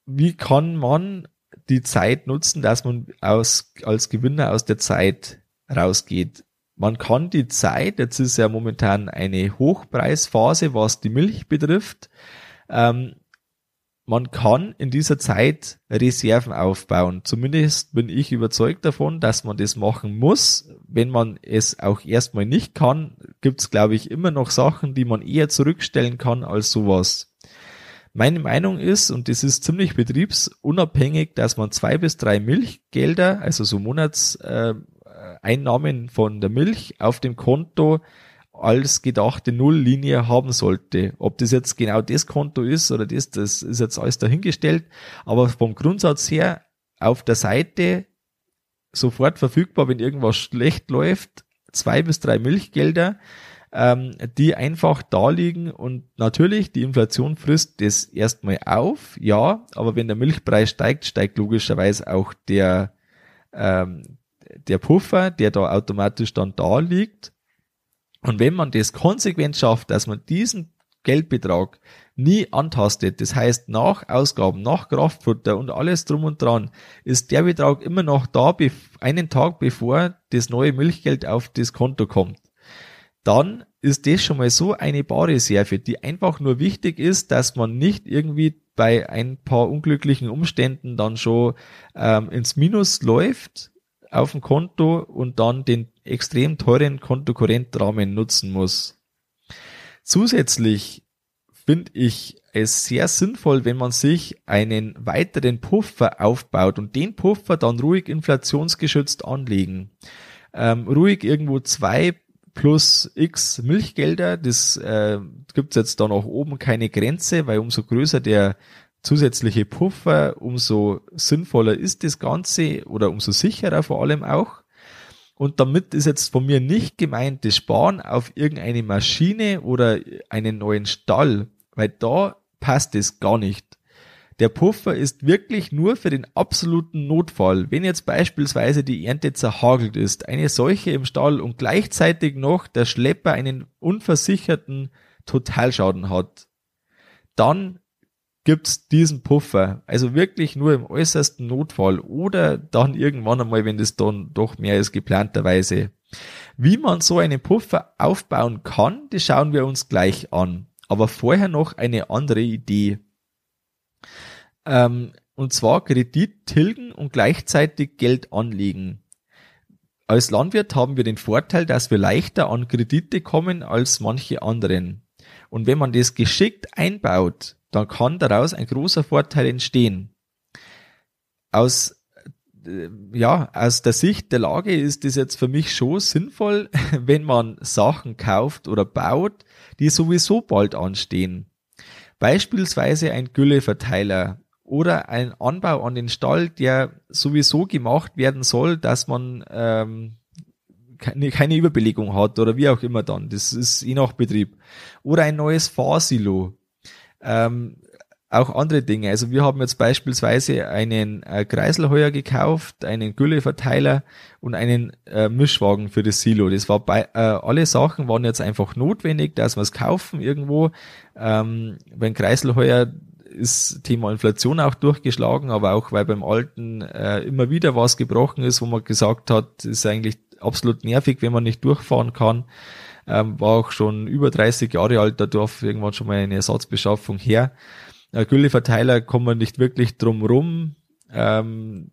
Wie kann man die Zeit nutzen, dass man aus, als Gewinner aus der Zeit rausgeht? Man kann die Zeit, jetzt ist ja momentan eine Hochpreisphase, was die Milch betrifft, ähm, man kann in dieser Zeit Reserven aufbauen. Zumindest bin ich überzeugt davon, dass man das machen muss. Wenn man es auch erstmal nicht kann, gibt es, glaube ich, immer noch Sachen, die man eher zurückstellen kann als sowas. Meine Meinung ist, und das ist ziemlich betriebsunabhängig, dass man zwei bis drei Milchgelder, also so Monatseinnahmen äh, von der Milch auf dem Konto als gedachte Nulllinie haben sollte. Ob das jetzt genau das Konto ist oder das, das ist jetzt alles dahingestellt. Aber vom Grundsatz her auf der Seite sofort verfügbar, wenn irgendwas schlecht läuft, zwei bis drei Milchgelder, ähm, die einfach da liegen und natürlich die Inflation frisst das erstmal auf, ja, aber wenn der Milchpreis steigt, steigt logischerweise auch der, ähm, der Puffer, der da automatisch dann da liegt und wenn man das konsequent schafft, dass man diesen Geldbetrag nie antastet, das heißt nach Ausgaben, nach Kraftfutter und alles drum und dran, ist der Betrag immer noch da, einen Tag bevor das neue Milchgeld auf das Konto kommt. Dann ist das schon mal so eine Barreserve, die einfach nur wichtig ist, dass man nicht irgendwie bei ein paar unglücklichen Umständen dann schon ähm, ins Minus läuft auf dem Konto und dann den extrem teuren Kontokorrentrahmen nutzen muss. Zusätzlich finde ich es sehr sinnvoll, wenn man sich einen weiteren Puffer aufbaut und den Puffer dann ruhig inflationsgeschützt anlegen. Ähm, ruhig irgendwo zwei plus x Milchgelder, das äh, gibt jetzt dann auch oben keine Grenze, weil umso größer der zusätzliche Puffer, umso sinnvoller ist das Ganze oder umso sicherer vor allem auch. Und damit ist jetzt von mir nicht gemeint das Sparen auf irgendeine Maschine oder einen neuen Stall, weil da passt es gar nicht. Der Puffer ist wirklich nur für den absoluten Notfall. Wenn jetzt beispielsweise die Ernte zerhagelt ist, eine Seuche im Stall und gleichzeitig noch der Schlepper einen unversicherten Totalschaden hat, dann gibt's diesen Puffer. Also wirklich nur im äußersten Notfall oder dann irgendwann einmal, wenn das dann doch mehr ist geplanterweise. Wie man so einen Puffer aufbauen kann, das schauen wir uns gleich an. Aber vorher noch eine andere Idee. Ähm, und zwar Kredit tilgen und gleichzeitig Geld anlegen. Als Landwirt haben wir den Vorteil, dass wir leichter an Kredite kommen als manche anderen. Und wenn man das geschickt einbaut, dann kann daraus ein großer Vorteil entstehen. Aus äh, ja, aus der Sicht der Lage ist es jetzt für mich schon sinnvoll, wenn man Sachen kauft oder baut, die sowieso bald anstehen. Beispielsweise ein Gülleverteiler oder ein Anbau an den Stall, der sowieso gemacht werden soll, dass man ähm, keine, keine Überbelegung hat oder wie auch immer dann. Das ist je nach Betrieb. Oder ein neues Fahrsilo ähm, auch andere Dinge. Also wir haben jetzt beispielsweise einen äh, Kreiselheuer gekauft, einen Gülleverteiler und einen äh, Mischwagen für das Silo. Das war bei äh, alle Sachen waren jetzt einfach notwendig, dass wir es kaufen irgendwo. Ähm, beim Kreiselheuer ist Thema Inflation auch durchgeschlagen, aber auch weil beim alten äh, immer wieder was gebrochen ist, wo man gesagt hat, ist eigentlich absolut nervig, wenn man nicht durchfahren kann ähm, war auch schon über 30 Jahre alt, da darf irgendwann schon mal eine Ersatzbeschaffung her. Äh, Gülleverteiler kommen nicht wirklich drum rum. Ähm,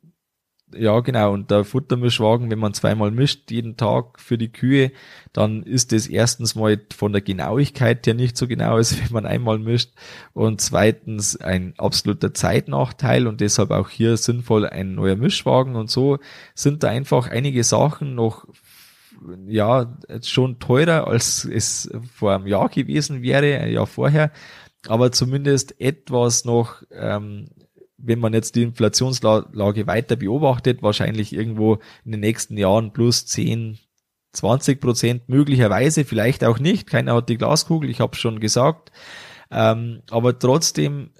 ja, genau. Und der Futtermischwagen, wenn man zweimal mischt jeden Tag für die Kühe, dann ist das erstens mal von der Genauigkeit her nicht so genau, als wenn man einmal mischt. Und zweitens ein absoluter Zeitnachteil und deshalb auch hier sinnvoll ein neuer Mischwagen. Und so sind da einfach einige Sachen noch ja, schon teurer, als es vor einem Jahr gewesen wäre, ein Jahr vorher, aber zumindest etwas noch ähm, wenn man jetzt die Inflationslage weiter beobachtet, wahrscheinlich irgendwo in den nächsten Jahren plus 10, 20 Prozent möglicherweise, vielleicht auch nicht. Keiner hat die Glaskugel, ich habe schon gesagt. Ähm, aber trotzdem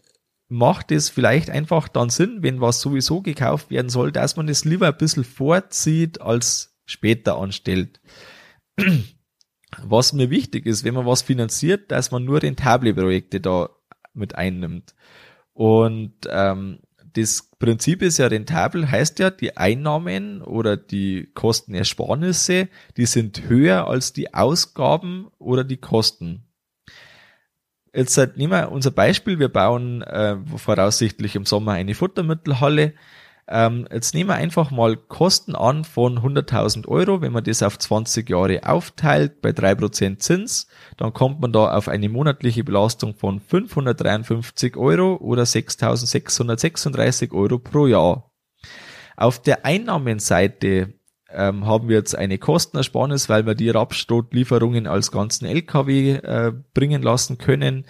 macht es vielleicht einfach dann Sinn, wenn was sowieso gekauft werden soll, dass man es lieber ein bisschen vorzieht als später anstellt. Was mir wichtig ist, wenn man was finanziert, dass man nur rentable Projekte da mit einnimmt. Und ähm, das Prinzip ist ja rentabel, heißt ja, die Einnahmen oder die Kostenersparnisse, die sind höher als die Ausgaben oder die Kosten. Jetzt halt, nehmen wir unser Beispiel, wir bauen äh, voraussichtlich im Sommer eine Futtermittelhalle ähm, jetzt nehmen wir einfach mal Kosten an von 100.000 Euro. Wenn man das auf 20 Jahre aufteilt bei 3% Zins, dann kommt man da auf eine monatliche Belastung von 553 Euro oder 6.636 Euro pro Jahr. Auf der Einnahmenseite ähm, haben wir jetzt eine Kostenersparnis, weil wir die Rapstrotlieferungen als ganzen LKW äh, bringen lassen können.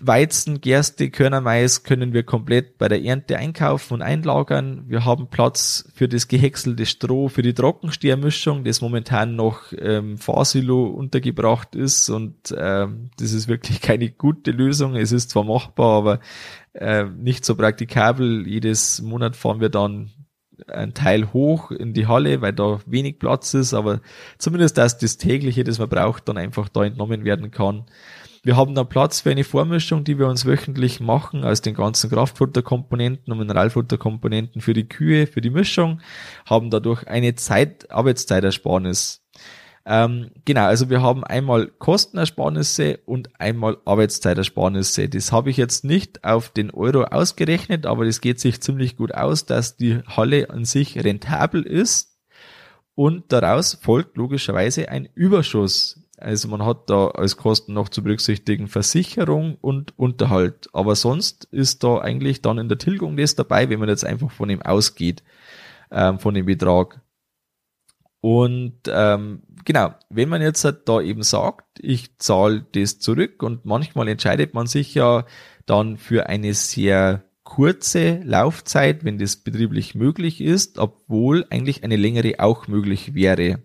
Weizen, Gerste, Körnermais können wir komplett bei der Ernte einkaufen und einlagern. Wir haben Platz für das gehäckselte Stroh, für die Trockenstehermischung, das momentan noch ähm, Fahrsilo untergebracht ist und ähm, das ist wirklich keine gute Lösung. Es ist zwar machbar, aber äh, nicht so praktikabel. Jedes Monat fahren wir dann ein Teil hoch in die Halle, weil da wenig Platz ist, aber zumindest dass das tägliche, das man braucht, dann einfach da entnommen werden kann. Wir haben dann Platz für eine Vormischung, die wir uns wöchentlich machen aus den ganzen Kraftfutterkomponenten und Mineralfutterkomponenten für die Kühe, für die Mischung, haben dadurch eine Zeit, Arbeitszeitersparnis. Ähm, genau, also wir haben einmal Kostenersparnisse und einmal Arbeitszeitersparnisse. Das habe ich jetzt nicht auf den Euro ausgerechnet, aber das geht sich ziemlich gut aus, dass die Halle an sich rentabel ist und daraus folgt logischerweise ein Überschuss. Also man hat da als Kosten noch zu berücksichtigen Versicherung und Unterhalt. Aber sonst ist da eigentlich dann in der Tilgung das dabei, wenn man jetzt einfach von ihm ausgeht, ähm, von dem Betrag. Und ähm, genau, wenn man jetzt halt da eben sagt, ich zahle das zurück und manchmal entscheidet man sich ja dann für eine sehr kurze Laufzeit, wenn das betrieblich möglich ist, obwohl eigentlich eine längere auch möglich wäre.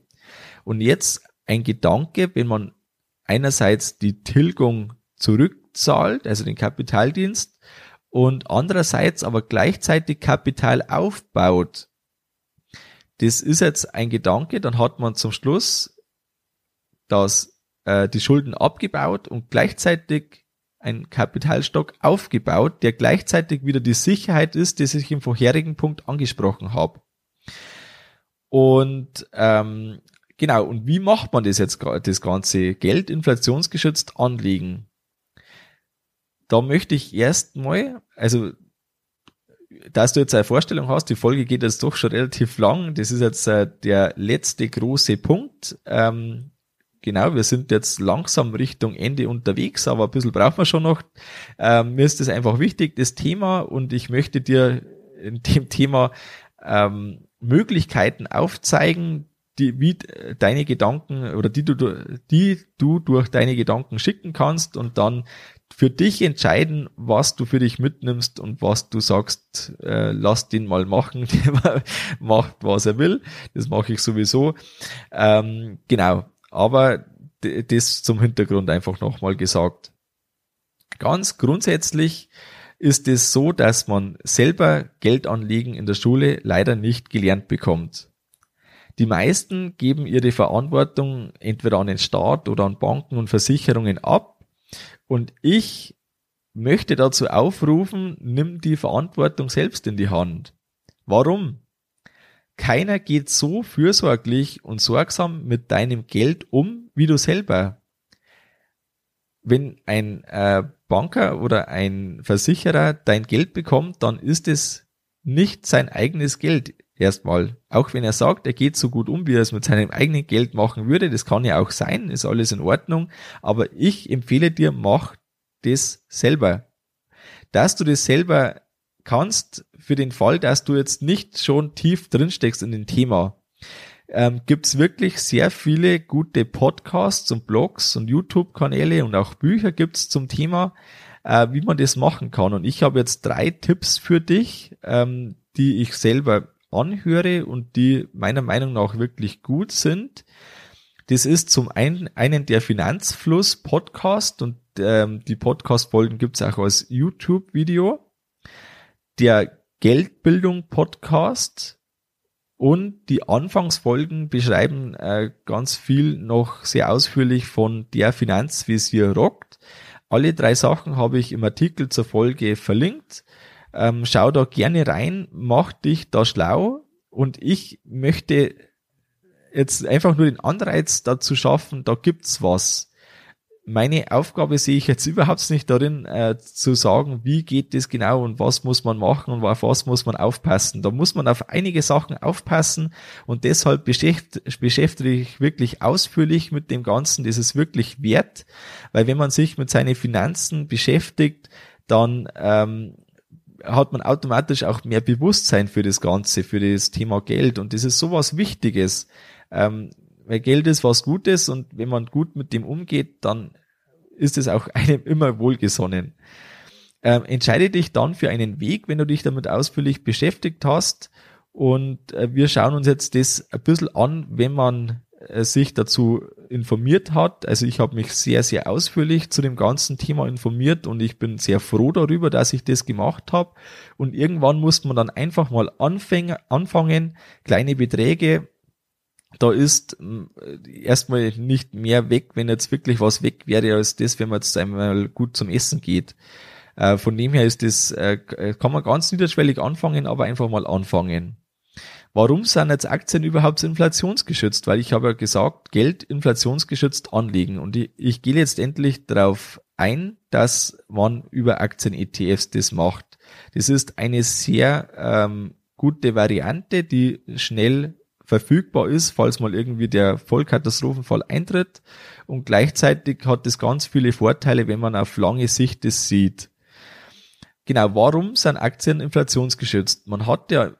Und jetzt ein Gedanke, wenn man einerseits die Tilgung zurückzahlt, also den Kapitaldienst, und andererseits aber gleichzeitig Kapital aufbaut. Das ist jetzt ein Gedanke, dann hat man zum Schluss das, äh, die Schulden abgebaut und gleichzeitig ein Kapitalstock aufgebaut, der gleichzeitig wieder die Sicherheit ist, die ich im vorherigen Punkt angesprochen habe. Und ähm, Genau, und wie macht man das jetzt, das ganze Geld inflationsgeschützt anlegen? Da möchte ich erstmal, also, dass du jetzt eine Vorstellung hast, die Folge geht jetzt doch schon relativ lang, das ist jetzt äh, der letzte große Punkt. Ähm, genau, wir sind jetzt langsam Richtung Ende unterwegs, aber ein bisschen brauchen wir schon noch. Ähm, mir ist das einfach wichtig, das Thema, und ich möchte dir in dem Thema ähm, Möglichkeiten aufzeigen, die, wie deine Gedanken oder die du, die du durch deine Gedanken schicken kannst und dann für dich entscheiden, was du für dich mitnimmst und was du sagst, äh, lass den mal machen, der macht, was er will. Das mache ich sowieso. Ähm, genau, aber das zum Hintergrund einfach nochmal gesagt. Ganz grundsätzlich ist es so, dass man selber Geldanlegen in der Schule leider nicht gelernt bekommt. Die meisten geben ihre Verantwortung entweder an den Staat oder an Banken und Versicherungen ab. Und ich möchte dazu aufrufen, nimm die Verantwortung selbst in die Hand. Warum? Keiner geht so fürsorglich und sorgsam mit deinem Geld um wie du selber. Wenn ein äh, Banker oder ein Versicherer dein Geld bekommt, dann ist es nicht sein eigenes Geld erstmal. Auch wenn er sagt, er geht so gut um, wie er es mit seinem eigenen Geld machen würde, das kann ja auch sein, ist alles in Ordnung, aber ich empfehle dir, mach das selber. Dass du das selber kannst, für den Fall, dass du jetzt nicht schon tief drinsteckst in dem Thema, ähm, gibt wirklich sehr viele gute Podcasts und Blogs und YouTube-Kanäle und auch Bücher gibt's zum Thema, äh, wie man das machen kann. Und ich habe jetzt drei Tipps für dich, ähm, die ich selber anhöre und die meiner Meinung nach wirklich gut sind. Das ist zum einen, einen der Finanzfluss Podcast und ähm, die Podcast-Folgen gibt's auch als YouTube-Video. Der Geldbildung Podcast und die Anfangsfolgen beschreiben äh, ganz viel noch sehr ausführlich von der Finanzvisier rockt. Alle drei Sachen habe ich im Artikel zur Folge verlinkt. Ähm, schau da gerne rein, mach dich da schlau und ich möchte jetzt einfach nur den Anreiz dazu schaffen, da gibt's was meine Aufgabe sehe ich jetzt überhaupt nicht darin, äh, zu sagen, wie geht das genau und was muss man machen und auf was muss man aufpassen. Da muss man auf einige Sachen aufpassen und deshalb beschäftigt, beschäftige ich wirklich ausführlich mit dem Ganzen. Das ist wirklich wert, weil wenn man sich mit seinen Finanzen beschäftigt, dann ähm, hat man automatisch auch mehr Bewusstsein für das Ganze, für das Thema Geld und das ist sowas Wichtiges. Ähm, weil Geld ist was Gutes und wenn man gut mit dem umgeht, dann ist es auch einem immer wohlgesonnen. Ähm, entscheide dich dann für einen Weg, wenn du dich damit ausführlich beschäftigt hast. Und äh, wir schauen uns jetzt das ein bisschen an, wenn man sich dazu informiert hat. Also ich habe mich sehr, sehr ausführlich zu dem ganzen Thema informiert und ich bin sehr froh darüber, dass ich das gemacht habe. Und irgendwann muss man dann einfach mal anfangen, anfangen kleine Beträge da ist äh, erstmal nicht mehr weg, wenn jetzt wirklich was weg wäre, als das, wenn man jetzt einmal gut zum Essen geht. Äh, von dem her ist das, äh, kann man ganz niederschwellig anfangen, aber einfach mal anfangen. Warum sind jetzt Aktien überhaupt inflationsgeschützt? Weil ich habe ja gesagt, Geld inflationsgeschützt anlegen. Und ich, ich gehe jetzt endlich darauf ein, dass man über Aktien-ETFs das macht. Das ist eine sehr ähm, gute Variante, die schnell verfügbar ist, falls mal irgendwie der Vollkatastrophenfall eintritt. Und gleichzeitig hat das ganz viele Vorteile, wenn man auf lange Sicht das sieht. Genau, warum sind Aktien inflationsgeschützt? Man hat ja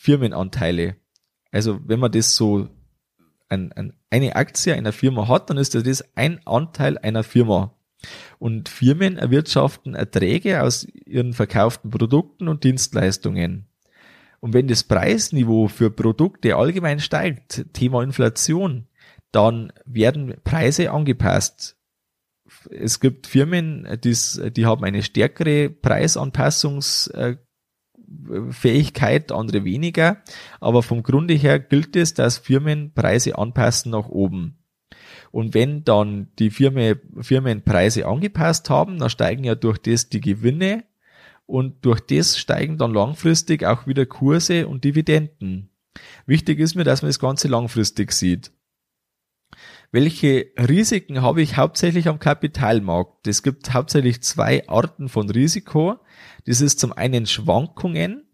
Firmenanteile. Also wenn man das so ein, ein, eine Aktie einer Firma hat, dann ist das ein Anteil einer Firma. Und Firmen erwirtschaften Erträge aus ihren verkauften Produkten und Dienstleistungen. Und wenn das Preisniveau für Produkte allgemein steigt, Thema Inflation, dann werden Preise angepasst. Es gibt Firmen, die, die haben eine stärkere Preisanpassungsfähigkeit, andere weniger. Aber vom Grunde her gilt es, dass Firmen Preise anpassen nach oben. Und wenn dann die Firmen, Firmen Preise angepasst haben, dann steigen ja durch das die Gewinne und durch das steigen dann langfristig auch wieder Kurse und Dividenden. Wichtig ist mir, dass man das Ganze langfristig sieht. Welche Risiken habe ich hauptsächlich am Kapitalmarkt? Es gibt hauptsächlich zwei Arten von Risiko. Das ist zum einen Schwankungen.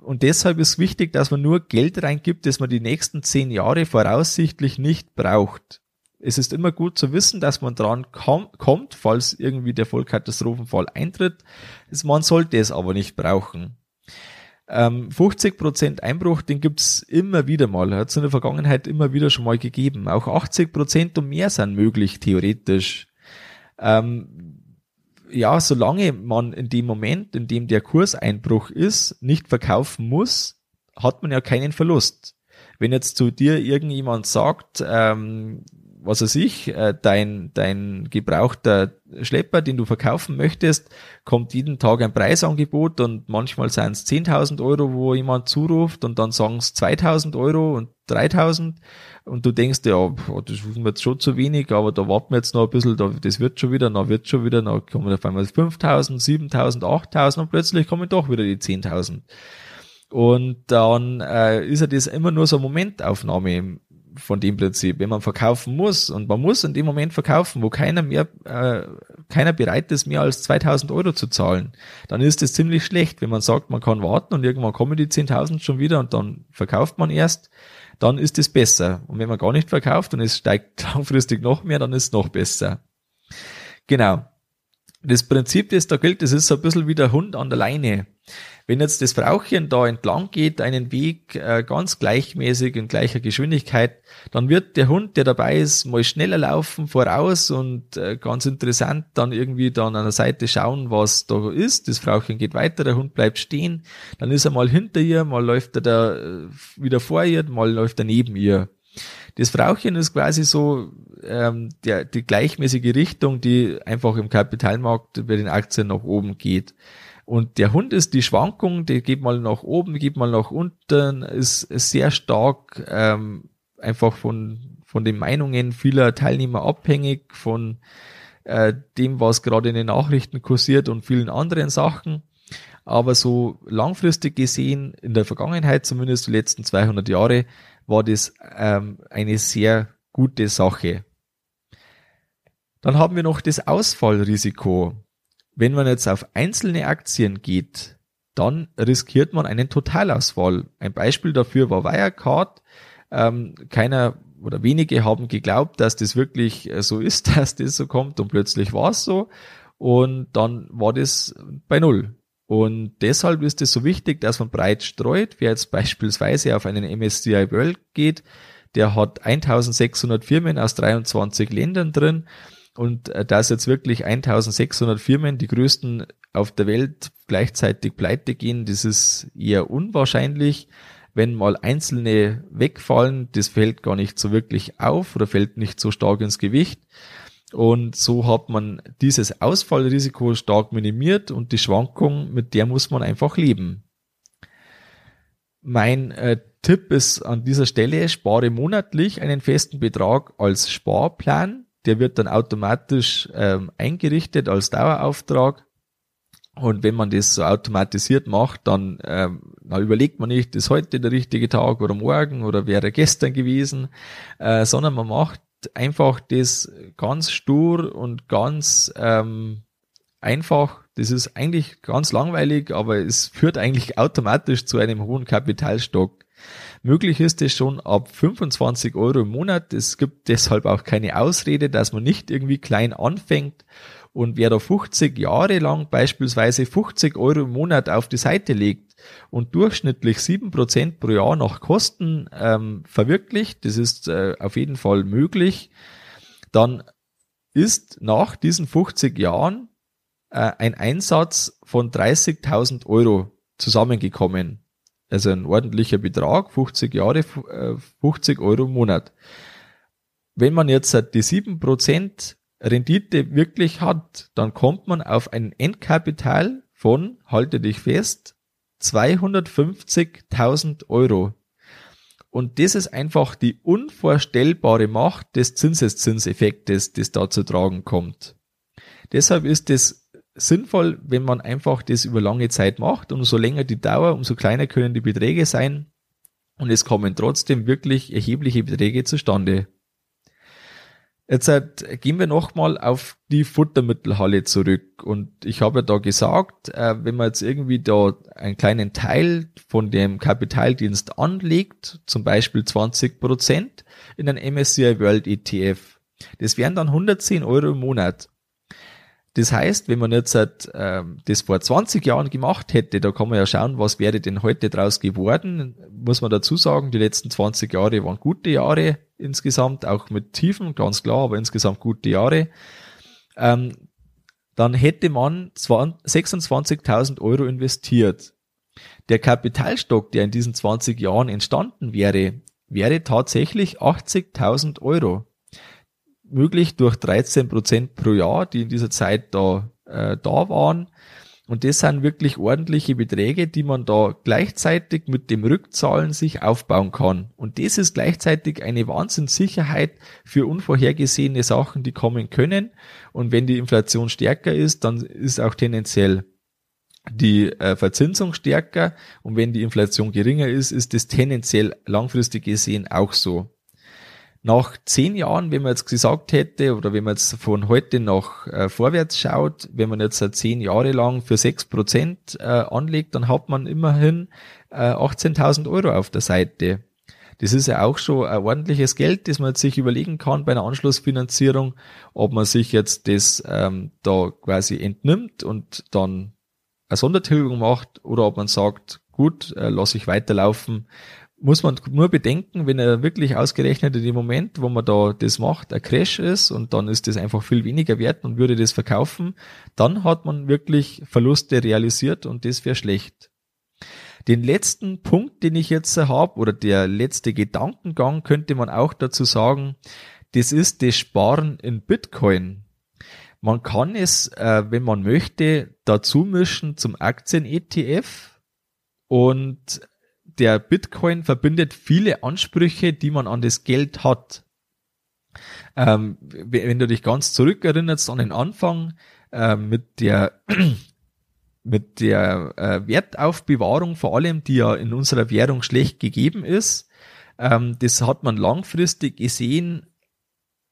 Und deshalb ist wichtig, dass man nur Geld reingibt, das man die nächsten zehn Jahre voraussichtlich nicht braucht es ist immer gut zu wissen, dass man dran kommt, falls irgendwie der Vollkatastrophenfall eintritt. Man sollte es aber nicht brauchen. Ähm, 50% Einbruch, den gibt's immer wieder mal. Hat es in der Vergangenheit immer wieder schon mal gegeben. Auch 80% und mehr sind möglich, theoretisch. Ähm, ja, solange man in dem Moment, in dem der Kurseinbruch ist, nicht verkaufen muss, hat man ja keinen Verlust. Wenn jetzt zu dir irgendjemand sagt, ähm, was weiß ich, äh, dein, dein gebrauchter Schlepper, den du verkaufen möchtest, kommt jeden Tag ein Preisangebot und manchmal seien es 10.000 Euro, wo jemand zuruft und dann sagen es 2.000 Euro und 3.000 und du denkst, ja, das ist mir jetzt schon zu wenig, aber da warten wir jetzt noch ein bisschen, da, das wird schon wieder, dann wird schon wieder, dann kommen auf einmal 5.000, 7.000, 8.000 und plötzlich kommen doch wieder die 10.000. Und dann äh, ist ja das immer nur so eine Momentaufnahme von dem Prinzip. Wenn man verkaufen muss und man muss in dem Moment verkaufen, wo keiner mehr, äh, keiner bereit ist, mehr als 2000 Euro zu zahlen, dann ist es ziemlich schlecht. Wenn man sagt, man kann warten und irgendwann kommen die 10.000 schon wieder und dann verkauft man erst, dann ist es besser. Und wenn man gar nicht verkauft und es steigt langfristig noch mehr, dann ist es noch besser. Genau. Das Prinzip, das da gilt, das ist so ein bisschen wie der Hund an der Leine. Wenn jetzt das Frauchen da entlang geht, einen Weg äh, ganz gleichmäßig in gleicher Geschwindigkeit, dann wird der Hund, der dabei ist, mal schneller laufen voraus und äh, ganz interessant dann irgendwie dann an der Seite schauen, was da ist. Das Frauchen geht weiter, der Hund bleibt stehen, dann ist er mal hinter ihr, mal läuft er da äh, wieder vor ihr, mal läuft er neben ihr. Das Frauchen ist quasi so ähm, der, die gleichmäßige Richtung, die einfach im Kapitalmarkt bei den Aktien nach oben geht. Und der Hund ist die Schwankung, die geht mal nach oben, geht mal nach unten, ist, ist sehr stark ähm, einfach von, von den Meinungen vieler Teilnehmer abhängig, von äh, dem, was gerade in den Nachrichten kursiert und vielen anderen Sachen. Aber so langfristig gesehen, in der Vergangenheit, zumindest die letzten 200 Jahre, war das ähm, eine sehr gute Sache. Dann haben wir noch das Ausfallrisiko. Wenn man jetzt auf einzelne Aktien geht, dann riskiert man einen Totalausfall. Ein Beispiel dafür war Wirecard. Ähm, keiner oder wenige haben geglaubt, dass das wirklich äh, so ist, dass das so kommt und plötzlich war es so und dann war das bei Null. Und deshalb ist es so wichtig, dass man breit streut. Wer jetzt beispielsweise auf einen MSCI World geht, der hat 1600 Firmen aus 23 Ländern drin und äh, dass jetzt wirklich 1600 Firmen, die größten auf der Welt, gleichzeitig pleite gehen, das ist eher unwahrscheinlich. Wenn mal einzelne wegfallen, das fällt gar nicht so wirklich auf oder fällt nicht so stark ins Gewicht. Und so hat man dieses Ausfallrisiko stark minimiert und die Schwankung, mit der muss man einfach leben. Mein äh, Tipp ist an dieser Stelle, spare monatlich einen festen Betrag als Sparplan der wird dann automatisch ähm, eingerichtet als Dauerauftrag. Und wenn man das so automatisiert macht, dann, ähm, dann überlegt man nicht, ist heute der richtige Tag oder morgen oder wäre gestern gewesen, äh, sondern man macht einfach das ganz stur und ganz ähm, einfach. Das ist eigentlich ganz langweilig, aber es führt eigentlich automatisch zu einem hohen Kapitalstock. Möglich ist es schon ab 25 Euro im Monat. Es gibt deshalb auch keine Ausrede, dass man nicht irgendwie klein anfängt. Und wer da 50 Jahre lang beispielsweise 50 Euro im Monat auf die Seite legt und durchschnittlich 7% pro Jahr nach Kosten ähm, verwirklicht, das ist äh, auf jeden Fall möglich, dann ist nach diesen 50 Jahren äh, ein Einsatz von 30.000 Euro zusammengekommen. Also ein ordentlicher Betrag, 50 Jahre, 50 äh, Euro im Monat. Wenn man jetzt die 7% Rendite wirklich hat, dann kommt man auf ein Endkapital von, halte dich fest, 250.000 Euro. Und das ist einfach die unvorstellbare Macht des Zinseszinseffektes, das da zu tragen kommt. Deshalb ist es sinnvoll, wenn man einfach das über lange Zeit macht und umso länger die Dauer, umso kleiner können die Beträge sein und es kommen trotzdem wirklich erhebliche Beträge zustande. Jetzt gehen wir nochmal auf die Futtermittelhalle zurück und ich habe ja da gesagt, äh, wenn man jetzt irgendwie da einen kleinen Teil von dem Kapitaldienst anlegt, zum Beispiel 20 Prozent in einen MSCI World ETF, das wären dann 110 Euro im Monat. Das heißt, wenn man jetzt halt, ähm, das vor 20 Jahren gemacht hätte, da kann man ja schauen, was wäre denn heute draus geworden. Muss man dazu sagen, die letzten 20 Jahre waren gute Jahre insgesamt, auch mit Tiefen, ganz klar, aber insgesamt gute Jahre. Ähm, dann hätte man 26.000 Euro investiert. Der Kapitalstock, der in diesen 20 Jahren entstanden wäre, wäre tatsächlich 80.000 Euro möglich durch 13 Prozent pro Jahr, die in dieser Zeit da, äh, da waren. Und das sind wirklich ordentliche Beträge, die man da gleichzeitig mit dem Rückzahlen sich aufbauen kann. Und das ist gleichzeitig eine Wahnsinnssicherheit für unvorhergesehene Sachen, die kommen können. Und wenn die Inflation stärker ist, dann ist auch tendenziell die äh, Verzinsung stärker. Und wenn die Inflation geringer ist, ist es tendenziell langfristig gesehen auch so. Nach zehn Jahren, wenn man jetzt gesagt hätte, oder wenn man jetzt von heute nach äh, vorwärts schaut, wenn man jetzt zehn Jahre lang für sechs Prozent äh, anlegt, dann hat man immerhin äh, 18.000 Euro auf der Seite. Das ist ja auch schon ein ordentliches Geld, das man sich überlegen kann bei einer Anschlussfinanzierung, ob man sich jetzt das ähm, da quasi entnimmt und dann eine Sondertilgung macht oder ob man sagt, gut, äh, lasse ich weiterlaufen, muss man nur bedenken, wenn er wirklich ausgerechnet in dem Moment, wo man da das macht, ein Crash ist und dann ist das einfach viel weniger wert und würde das verkaufen, dann hat man wirklich Verluste realisiert und das wäre schlecht. Den letzten Punkt, den ich jetzt habe, oder der letzte Gedankengang, könnte man auch dazu sagen, das ist das Sparen in Bitcoin. Man kann es, äh, wenn man möchte, dazu mischen zum Aktien-ETF und der Bitcoin verbindet viele Ansprüche, die man an das Geld hat. Ähm, wenn du dich ganz zurückerinnerst an den Anfang äh, mit der mit der äh, Wertaufbewahrung vor allem, die ja in unserer Währung schlecht gegeben ist, ähm, das hat man langfristig gesehen.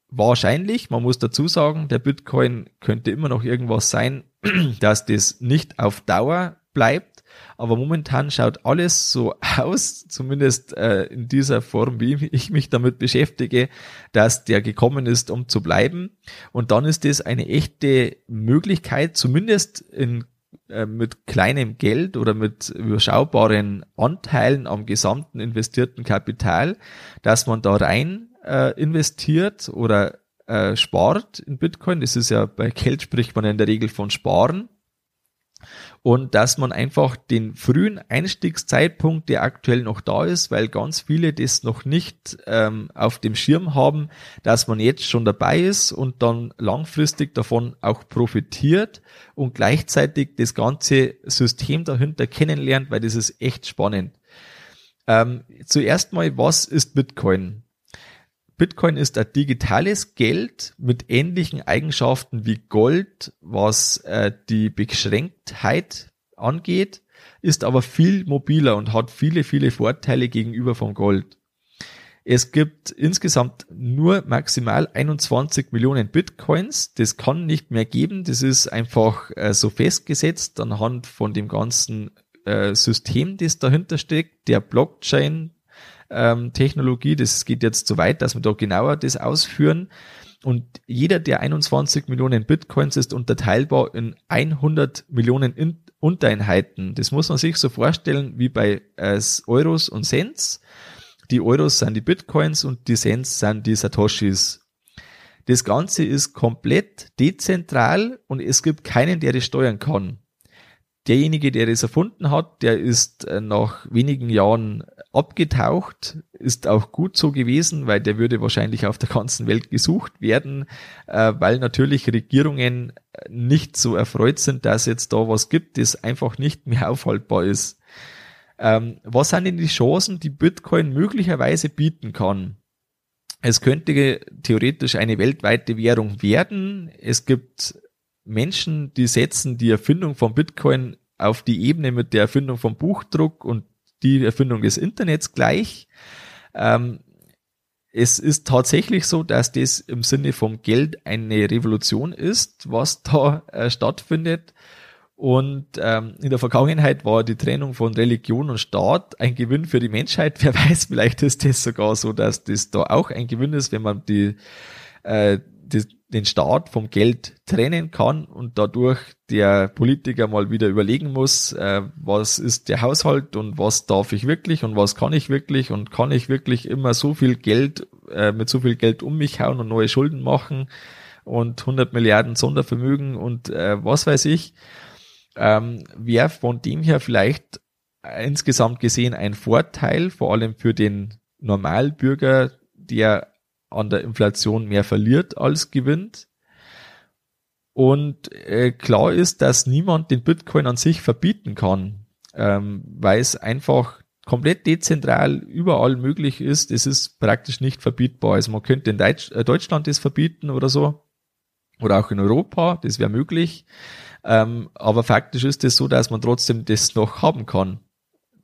Wahrscheinlich, man muss dazu sagen, der Bitcoin könnte immer noch irgendwas sein, dass das nicht auf Dauer bleibt aber momentan schaut alles so aus, zumindest äh, in dieser Form, wie ich mich damit beschäftige, dass der gekommen ist, um zu bleiben. Und dann ist das eine echte Möglichkeit, zumindest in äh, mit kleinem Geld oder mit überschaubaren Anteilen am gesamten investierten Kapital, dass man da rein äh, investiert oder äh, spart in Bitcoin. Das ist ja bei Geld spricht man in der Regel von Sparen und dass man einfach den frühen Einstiegszeitpunkt, der aktuell noch da ist, weil ganz viele das noch nicht ähm, auf dem Schirm haben, dass man jetzt schon dabei ist und dann langfristig davon auch profitiert und gleichzeitig das ganze System dahinter kennenlernt, weil das ist echt spannend. Ähm, zuerst mal, was ist Bitcoin? Bitcoin ist ein digitales Geld mit ähnlichen Eigenschaften wie Gold, was äh, die Beschränktheit angeht, ist aber viel mobiler und hat viele, viele Vorteile gegenüber von Gold. Es gibt insgesamt nur maximal 21 Millionen Bitcoins. Das kann nicht mehr geben. Das ist einfach äh, so festgesetzt anhand von dem ganzen äh, System, das dahinter steckt, der Blockchain, ähm, Technologie. Das geht jetzt zu weit, dass wir da genauer das ausführen. Und jeder der 21 Millionen Bitcoins ist unterteilbar in 100 Millionen in Untereinheiten. Das muss man sich so vorstellen wie bei äh, Euros und Cents. Die Euros sind die Bitcoins und die Cents sind die Satoshis. Das Ganze ist komplett dezentral und es gibt keinen, der das steuern kann derjenige, der das erfunden hat, der ist äh, nach wenigen Jahren abgetaucht, ist auch gut so gewesen, weil der würde wahrscheinlich auf der ganzen Welt gesucht werden, äh, weil natürlich Regierungen nicht so erfreut sind, dass jetzt da was gibt, das einfach nicht mehr aufhaltbar ist. Ähm, was sind denn die Chancen, die Bitcoin möglicherweise bieten kann? Es könnte theoretisch eine weltweite Währung werden. Es gibt Menschen, die setzen die Erfindung von Bitcoin auf die Ebene mit der Erfindung vom Buchdruck und die Erfindung des Internets gleich. Ähm, es ist tatsächlich so, dass das im Sinne vom Geld eine Revolution ist, was da äh, stattfindet. Und ähm, in der Vergangenheit war die Trennung von Religion und Staat ein Gewinn für die Menschheit. Wer weiß, vielleicht ist das sogar so, dass das da auch ein Gewinn ist, wenn man die, äh, die den Staat vom Geld trennen kann und dadurch der Politiker mal wieder überlegen muss, äh, was ist der Haushalt und was darf ich wirklich und was kann ich wirklich und kann ich wirklich immer so viel Geld äh, mit so viel Geld um mich hauen und neue Schulden machen und 100 Milliarden Sondervermögen und äh, was weiß ich, ähm, wäre von dem her vielleicht insgesamt gesehen ein Vorteil, vor allem für den Normalbürger, der an der Inflation mehr verliert als gewinnt. Und äh, klar ist, dass niemand den Bitcoin an sich verbieten kann, ähm, weil es einfach komplett dezentral überall möglich ist. Es ist praktisch nicht verbietbar. Also man könnte in Deutsch, äh, Deutschland das verbieten oder so. Oder auch in Europa, das wäre möglich. Ähm, aber faktisch ist es so, dass man trotzdem das noch haben kann.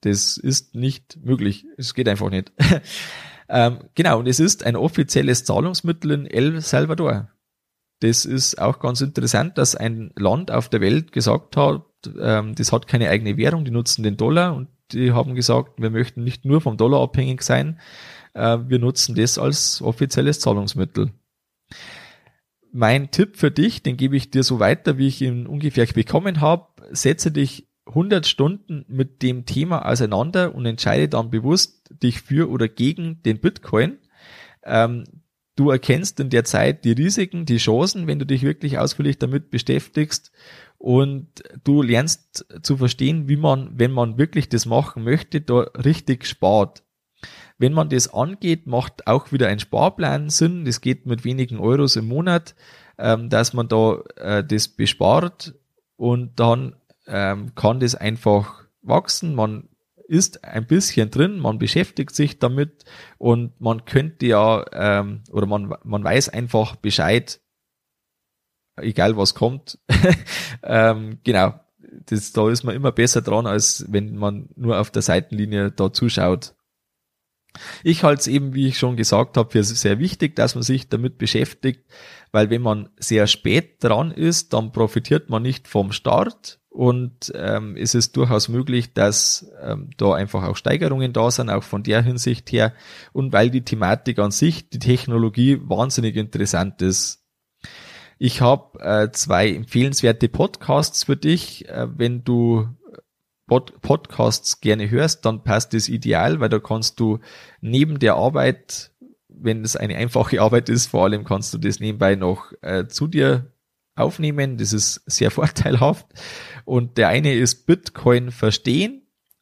Das ist nicht möglich. Es geht einfach nicht. Ähm, genau, und es ist ein offizielles Zahlungsmittel in El Salvador. Das ist auch ganz interessant, dass ein Land auf der Welt gesagt hat, ähm, das hat keine eigene Währung, die nutzen den Dollar und die haben gesagt, wir möchten nicht nur vom Dollar abhängig sein, äh, wir nutzen das als offizielles Zahlungsmittel. Mein Tipp für dich, den gebe ich dir so weiter, wie ich ihn ungefähr bekommen habe. Setze dich 100 Stunden mit dem Thema auseinander und entscheide dann bewusst dich für oder gegen den Bitcoin. Ähm, du erkennst in der Zeit die Risiken, die Chancen, wenn du dich wirklich ausführlich damit beschäftigst und du lernst zu verstehen, wie man, wenn man wirklich das machen möchte, da richtig spart. Wenn man das angeht, macht auch wieder ein Sparplan Sinn. Das geht mit wenigen Euros im Monat, ähm, dass man da äh, das bespart und dann ähm, kann das einfach wachsen. Man ist ein bisschen drin, man beschäftigt sich damit und man könnte ja ähm, oder man, man weiß einfach Bescheid, egal was kommt. ähm, genau, das, da ist man immer besser dran, als wenn man nur auf der Seitenlinie da zuschaut. Ich halte es eben, wie ich schon gesagt habe, für sehr wichtig, dass man sich damit beschäftigt, weil wenn man sehr spät dran ist, dann profitiert man nicht vom Start und ähm, es ist durchaus möglich, dass ähm, da einfach auch Steigerungen da sind, auch von der Hinsicht her und weil die Thematik an sich, die Technologie wahnsinnig interessant ist. Ich habe äh, zwei empfehlenswerte Podcasts für dich. Äh, wenn du Pod Podcasts gerne hörst, dann passt das ideal, weil da kannst du neben der Arbeit, wenn es eine einfache Arbeit ist, vor allem kannst du das nebenbei noch äh, zu dir aufnehmen. Das ist sehr vorteilhaft. Und der eine ist Bitcoin verstehen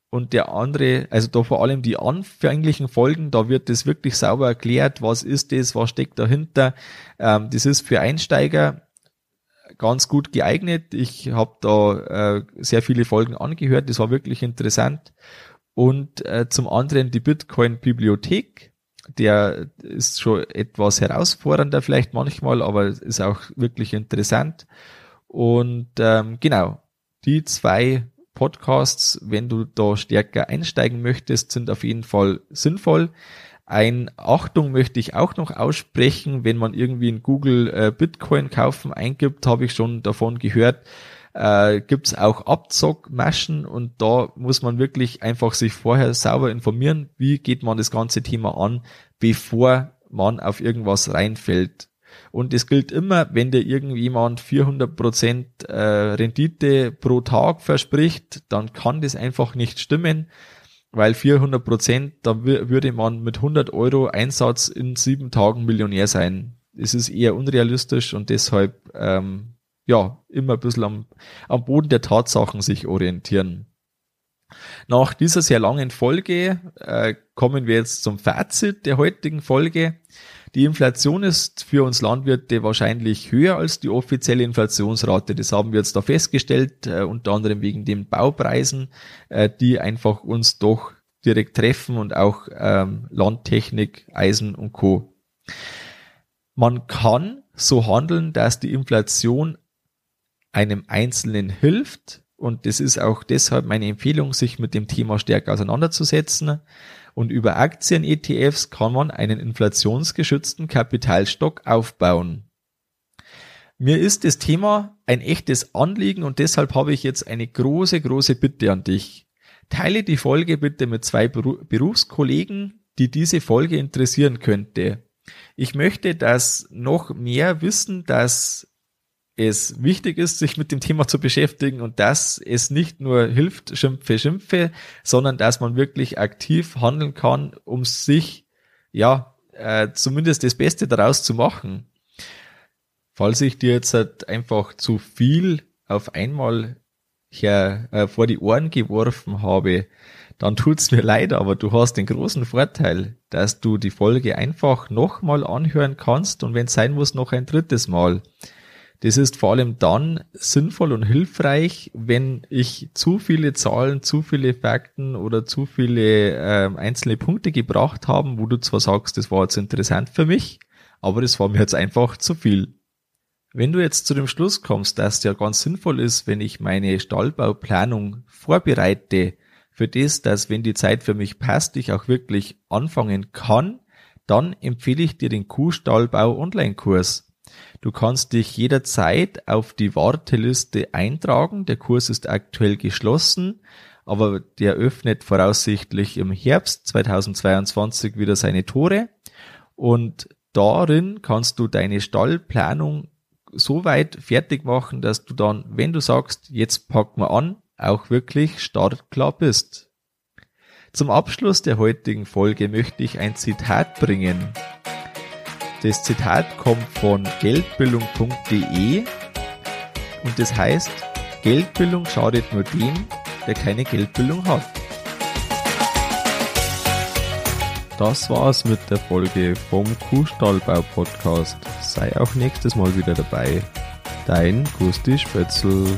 und der andere, also da vor allem die anfänglichen Folgen, da wird das wirklich sauber erklärt, was ist das, was steckt dahinter. Ähm, das ist für Einsteiger ganz gut geeignet. Ich habe da äh, sehr viele Folgen angehört, das war wirklich interessant. Und äh, zum anderen die Bitcoin-Bibliothek, der ist schon etwas herausfordernder vielleicht manchmal, aber ist auch wirklich interessant. Und ähm, genau, die zwei Podcasts, wenn du da stärker einsteigen möchtest, sind auf jeden Fall sinnvoll. Ein Achtung möchte ich auch noch aussprechen, wenn man irgendwie in Google äh, Bitcoin kaufen eingibt, habe ich schon davon gehört, äh, gibt es auch Abzockmaschen und da muss man wirklich einfach sich vorher sauber informieren, wie geht man das ganze Thema an, bevor man auf irgendwas reinfällt. Und es gilt immer, wenn dir irgendjemand 400% äh, Rendite pro Tag verspricht, dann kann das einfach nicht stimmen, weil 400%, da würde man mit 100 Euro Einsatz in sieben Tagen Millionär sein. Es ist eher unrealistisch und deshalb ähm, ja immer ein bisschen am, am Boden der Tatsachen sich orientieren. Nach dieser sehr langen Folge äh, kommen wir jetzt zum Fazit der heutigen Folge. Die Inflation ist für uns Landwirte wahrscheinlich höher als die offizielle Inflationsrate. Das haben wir jetzt da festgestellt, äh, unter anderem wegen den Baupreisen, äh, die einfach uns doch direkt treffen und auch ähm, Landtechnik, Eisen und Co. Man kann so handeln, dass die Inflation einem Einzelnen hilft, und das ist auch deshalb meine Empfehlung, sich mit dem Thema stärker auseinanderzusetzen. Und über Aktien-ETFs kann man einen inflationsgeschützten Kapitalstock aufbauen. Mir ist das Thema ein echtes Anliegen und deshalb habe ich jetzt eine große, große Bitte an dich. Teile die Folge bitte mit zwei Berufskollegen, die diese Folge interessieren könnte. Ich möchte, dass noch mehr wissen, dass es wichtig ist, sich mit dem Thema zu beschäftigen und dass es nicht nur hilft, Schimpfe, Schimpfe, sondern dass man wirklich aktiv handeln kann, um sich, ja, äh, zumindest das Beste daraus zu machen. Falls ich dir jetzt halt einfach zu viel auf einmal her, äh, vor die Ohren geworfen habe, dann tut's mir leid, aber du hast den großen Vorteil, dass du die Folge einfach nochmal anhören kannst und wenn sein muss, noch ein drittes Mal. Das ist vor allem dann sinnvoll und hilfreich, wenn ich zu viele Zahlen, zu viele Fakten oder zu viele äh, einzelne Punkte gebracht haben, wo du zwar sagst, das war jetzt interessant für mich, aber das war mir jetzt einfach zu viel. Wenn du jetzt zu dem Schluss kommst, dass es ja ganz sinnvoll ist, wenn ich meine Stallbauplanung vorbereite, für das, dass wenn die Zeit für mich passt, ich auch wirklich anfangen kann, dann empfehle ich dir den Kuhstallbau Online-Kurs. Du kannst dich jederzeit auf die Warteliste eintragen. Der Kurs ist aktuell geschlossen, aber der öffnet voraussichtlich im Herbst 2022 wieder seine Tore. Und darin kannst du deine Stallplanung so weit fertig machen, dass du dann, wenn du sagst, jetzt packen wir an, auch wirklich startklar bist. Zum Abschluss der heutigen Folge möchte ich ein Zitat bringen. Das Zitat kommt von geldbildung.de und das heißt, Geldbildung schadet nur dem, der keine Geldbildung hat. Das war's mit der Folge vom Kuhstallbau Podcast. Sei auch nächstes Mal wieder dabei. Dein Gusti Spötzl.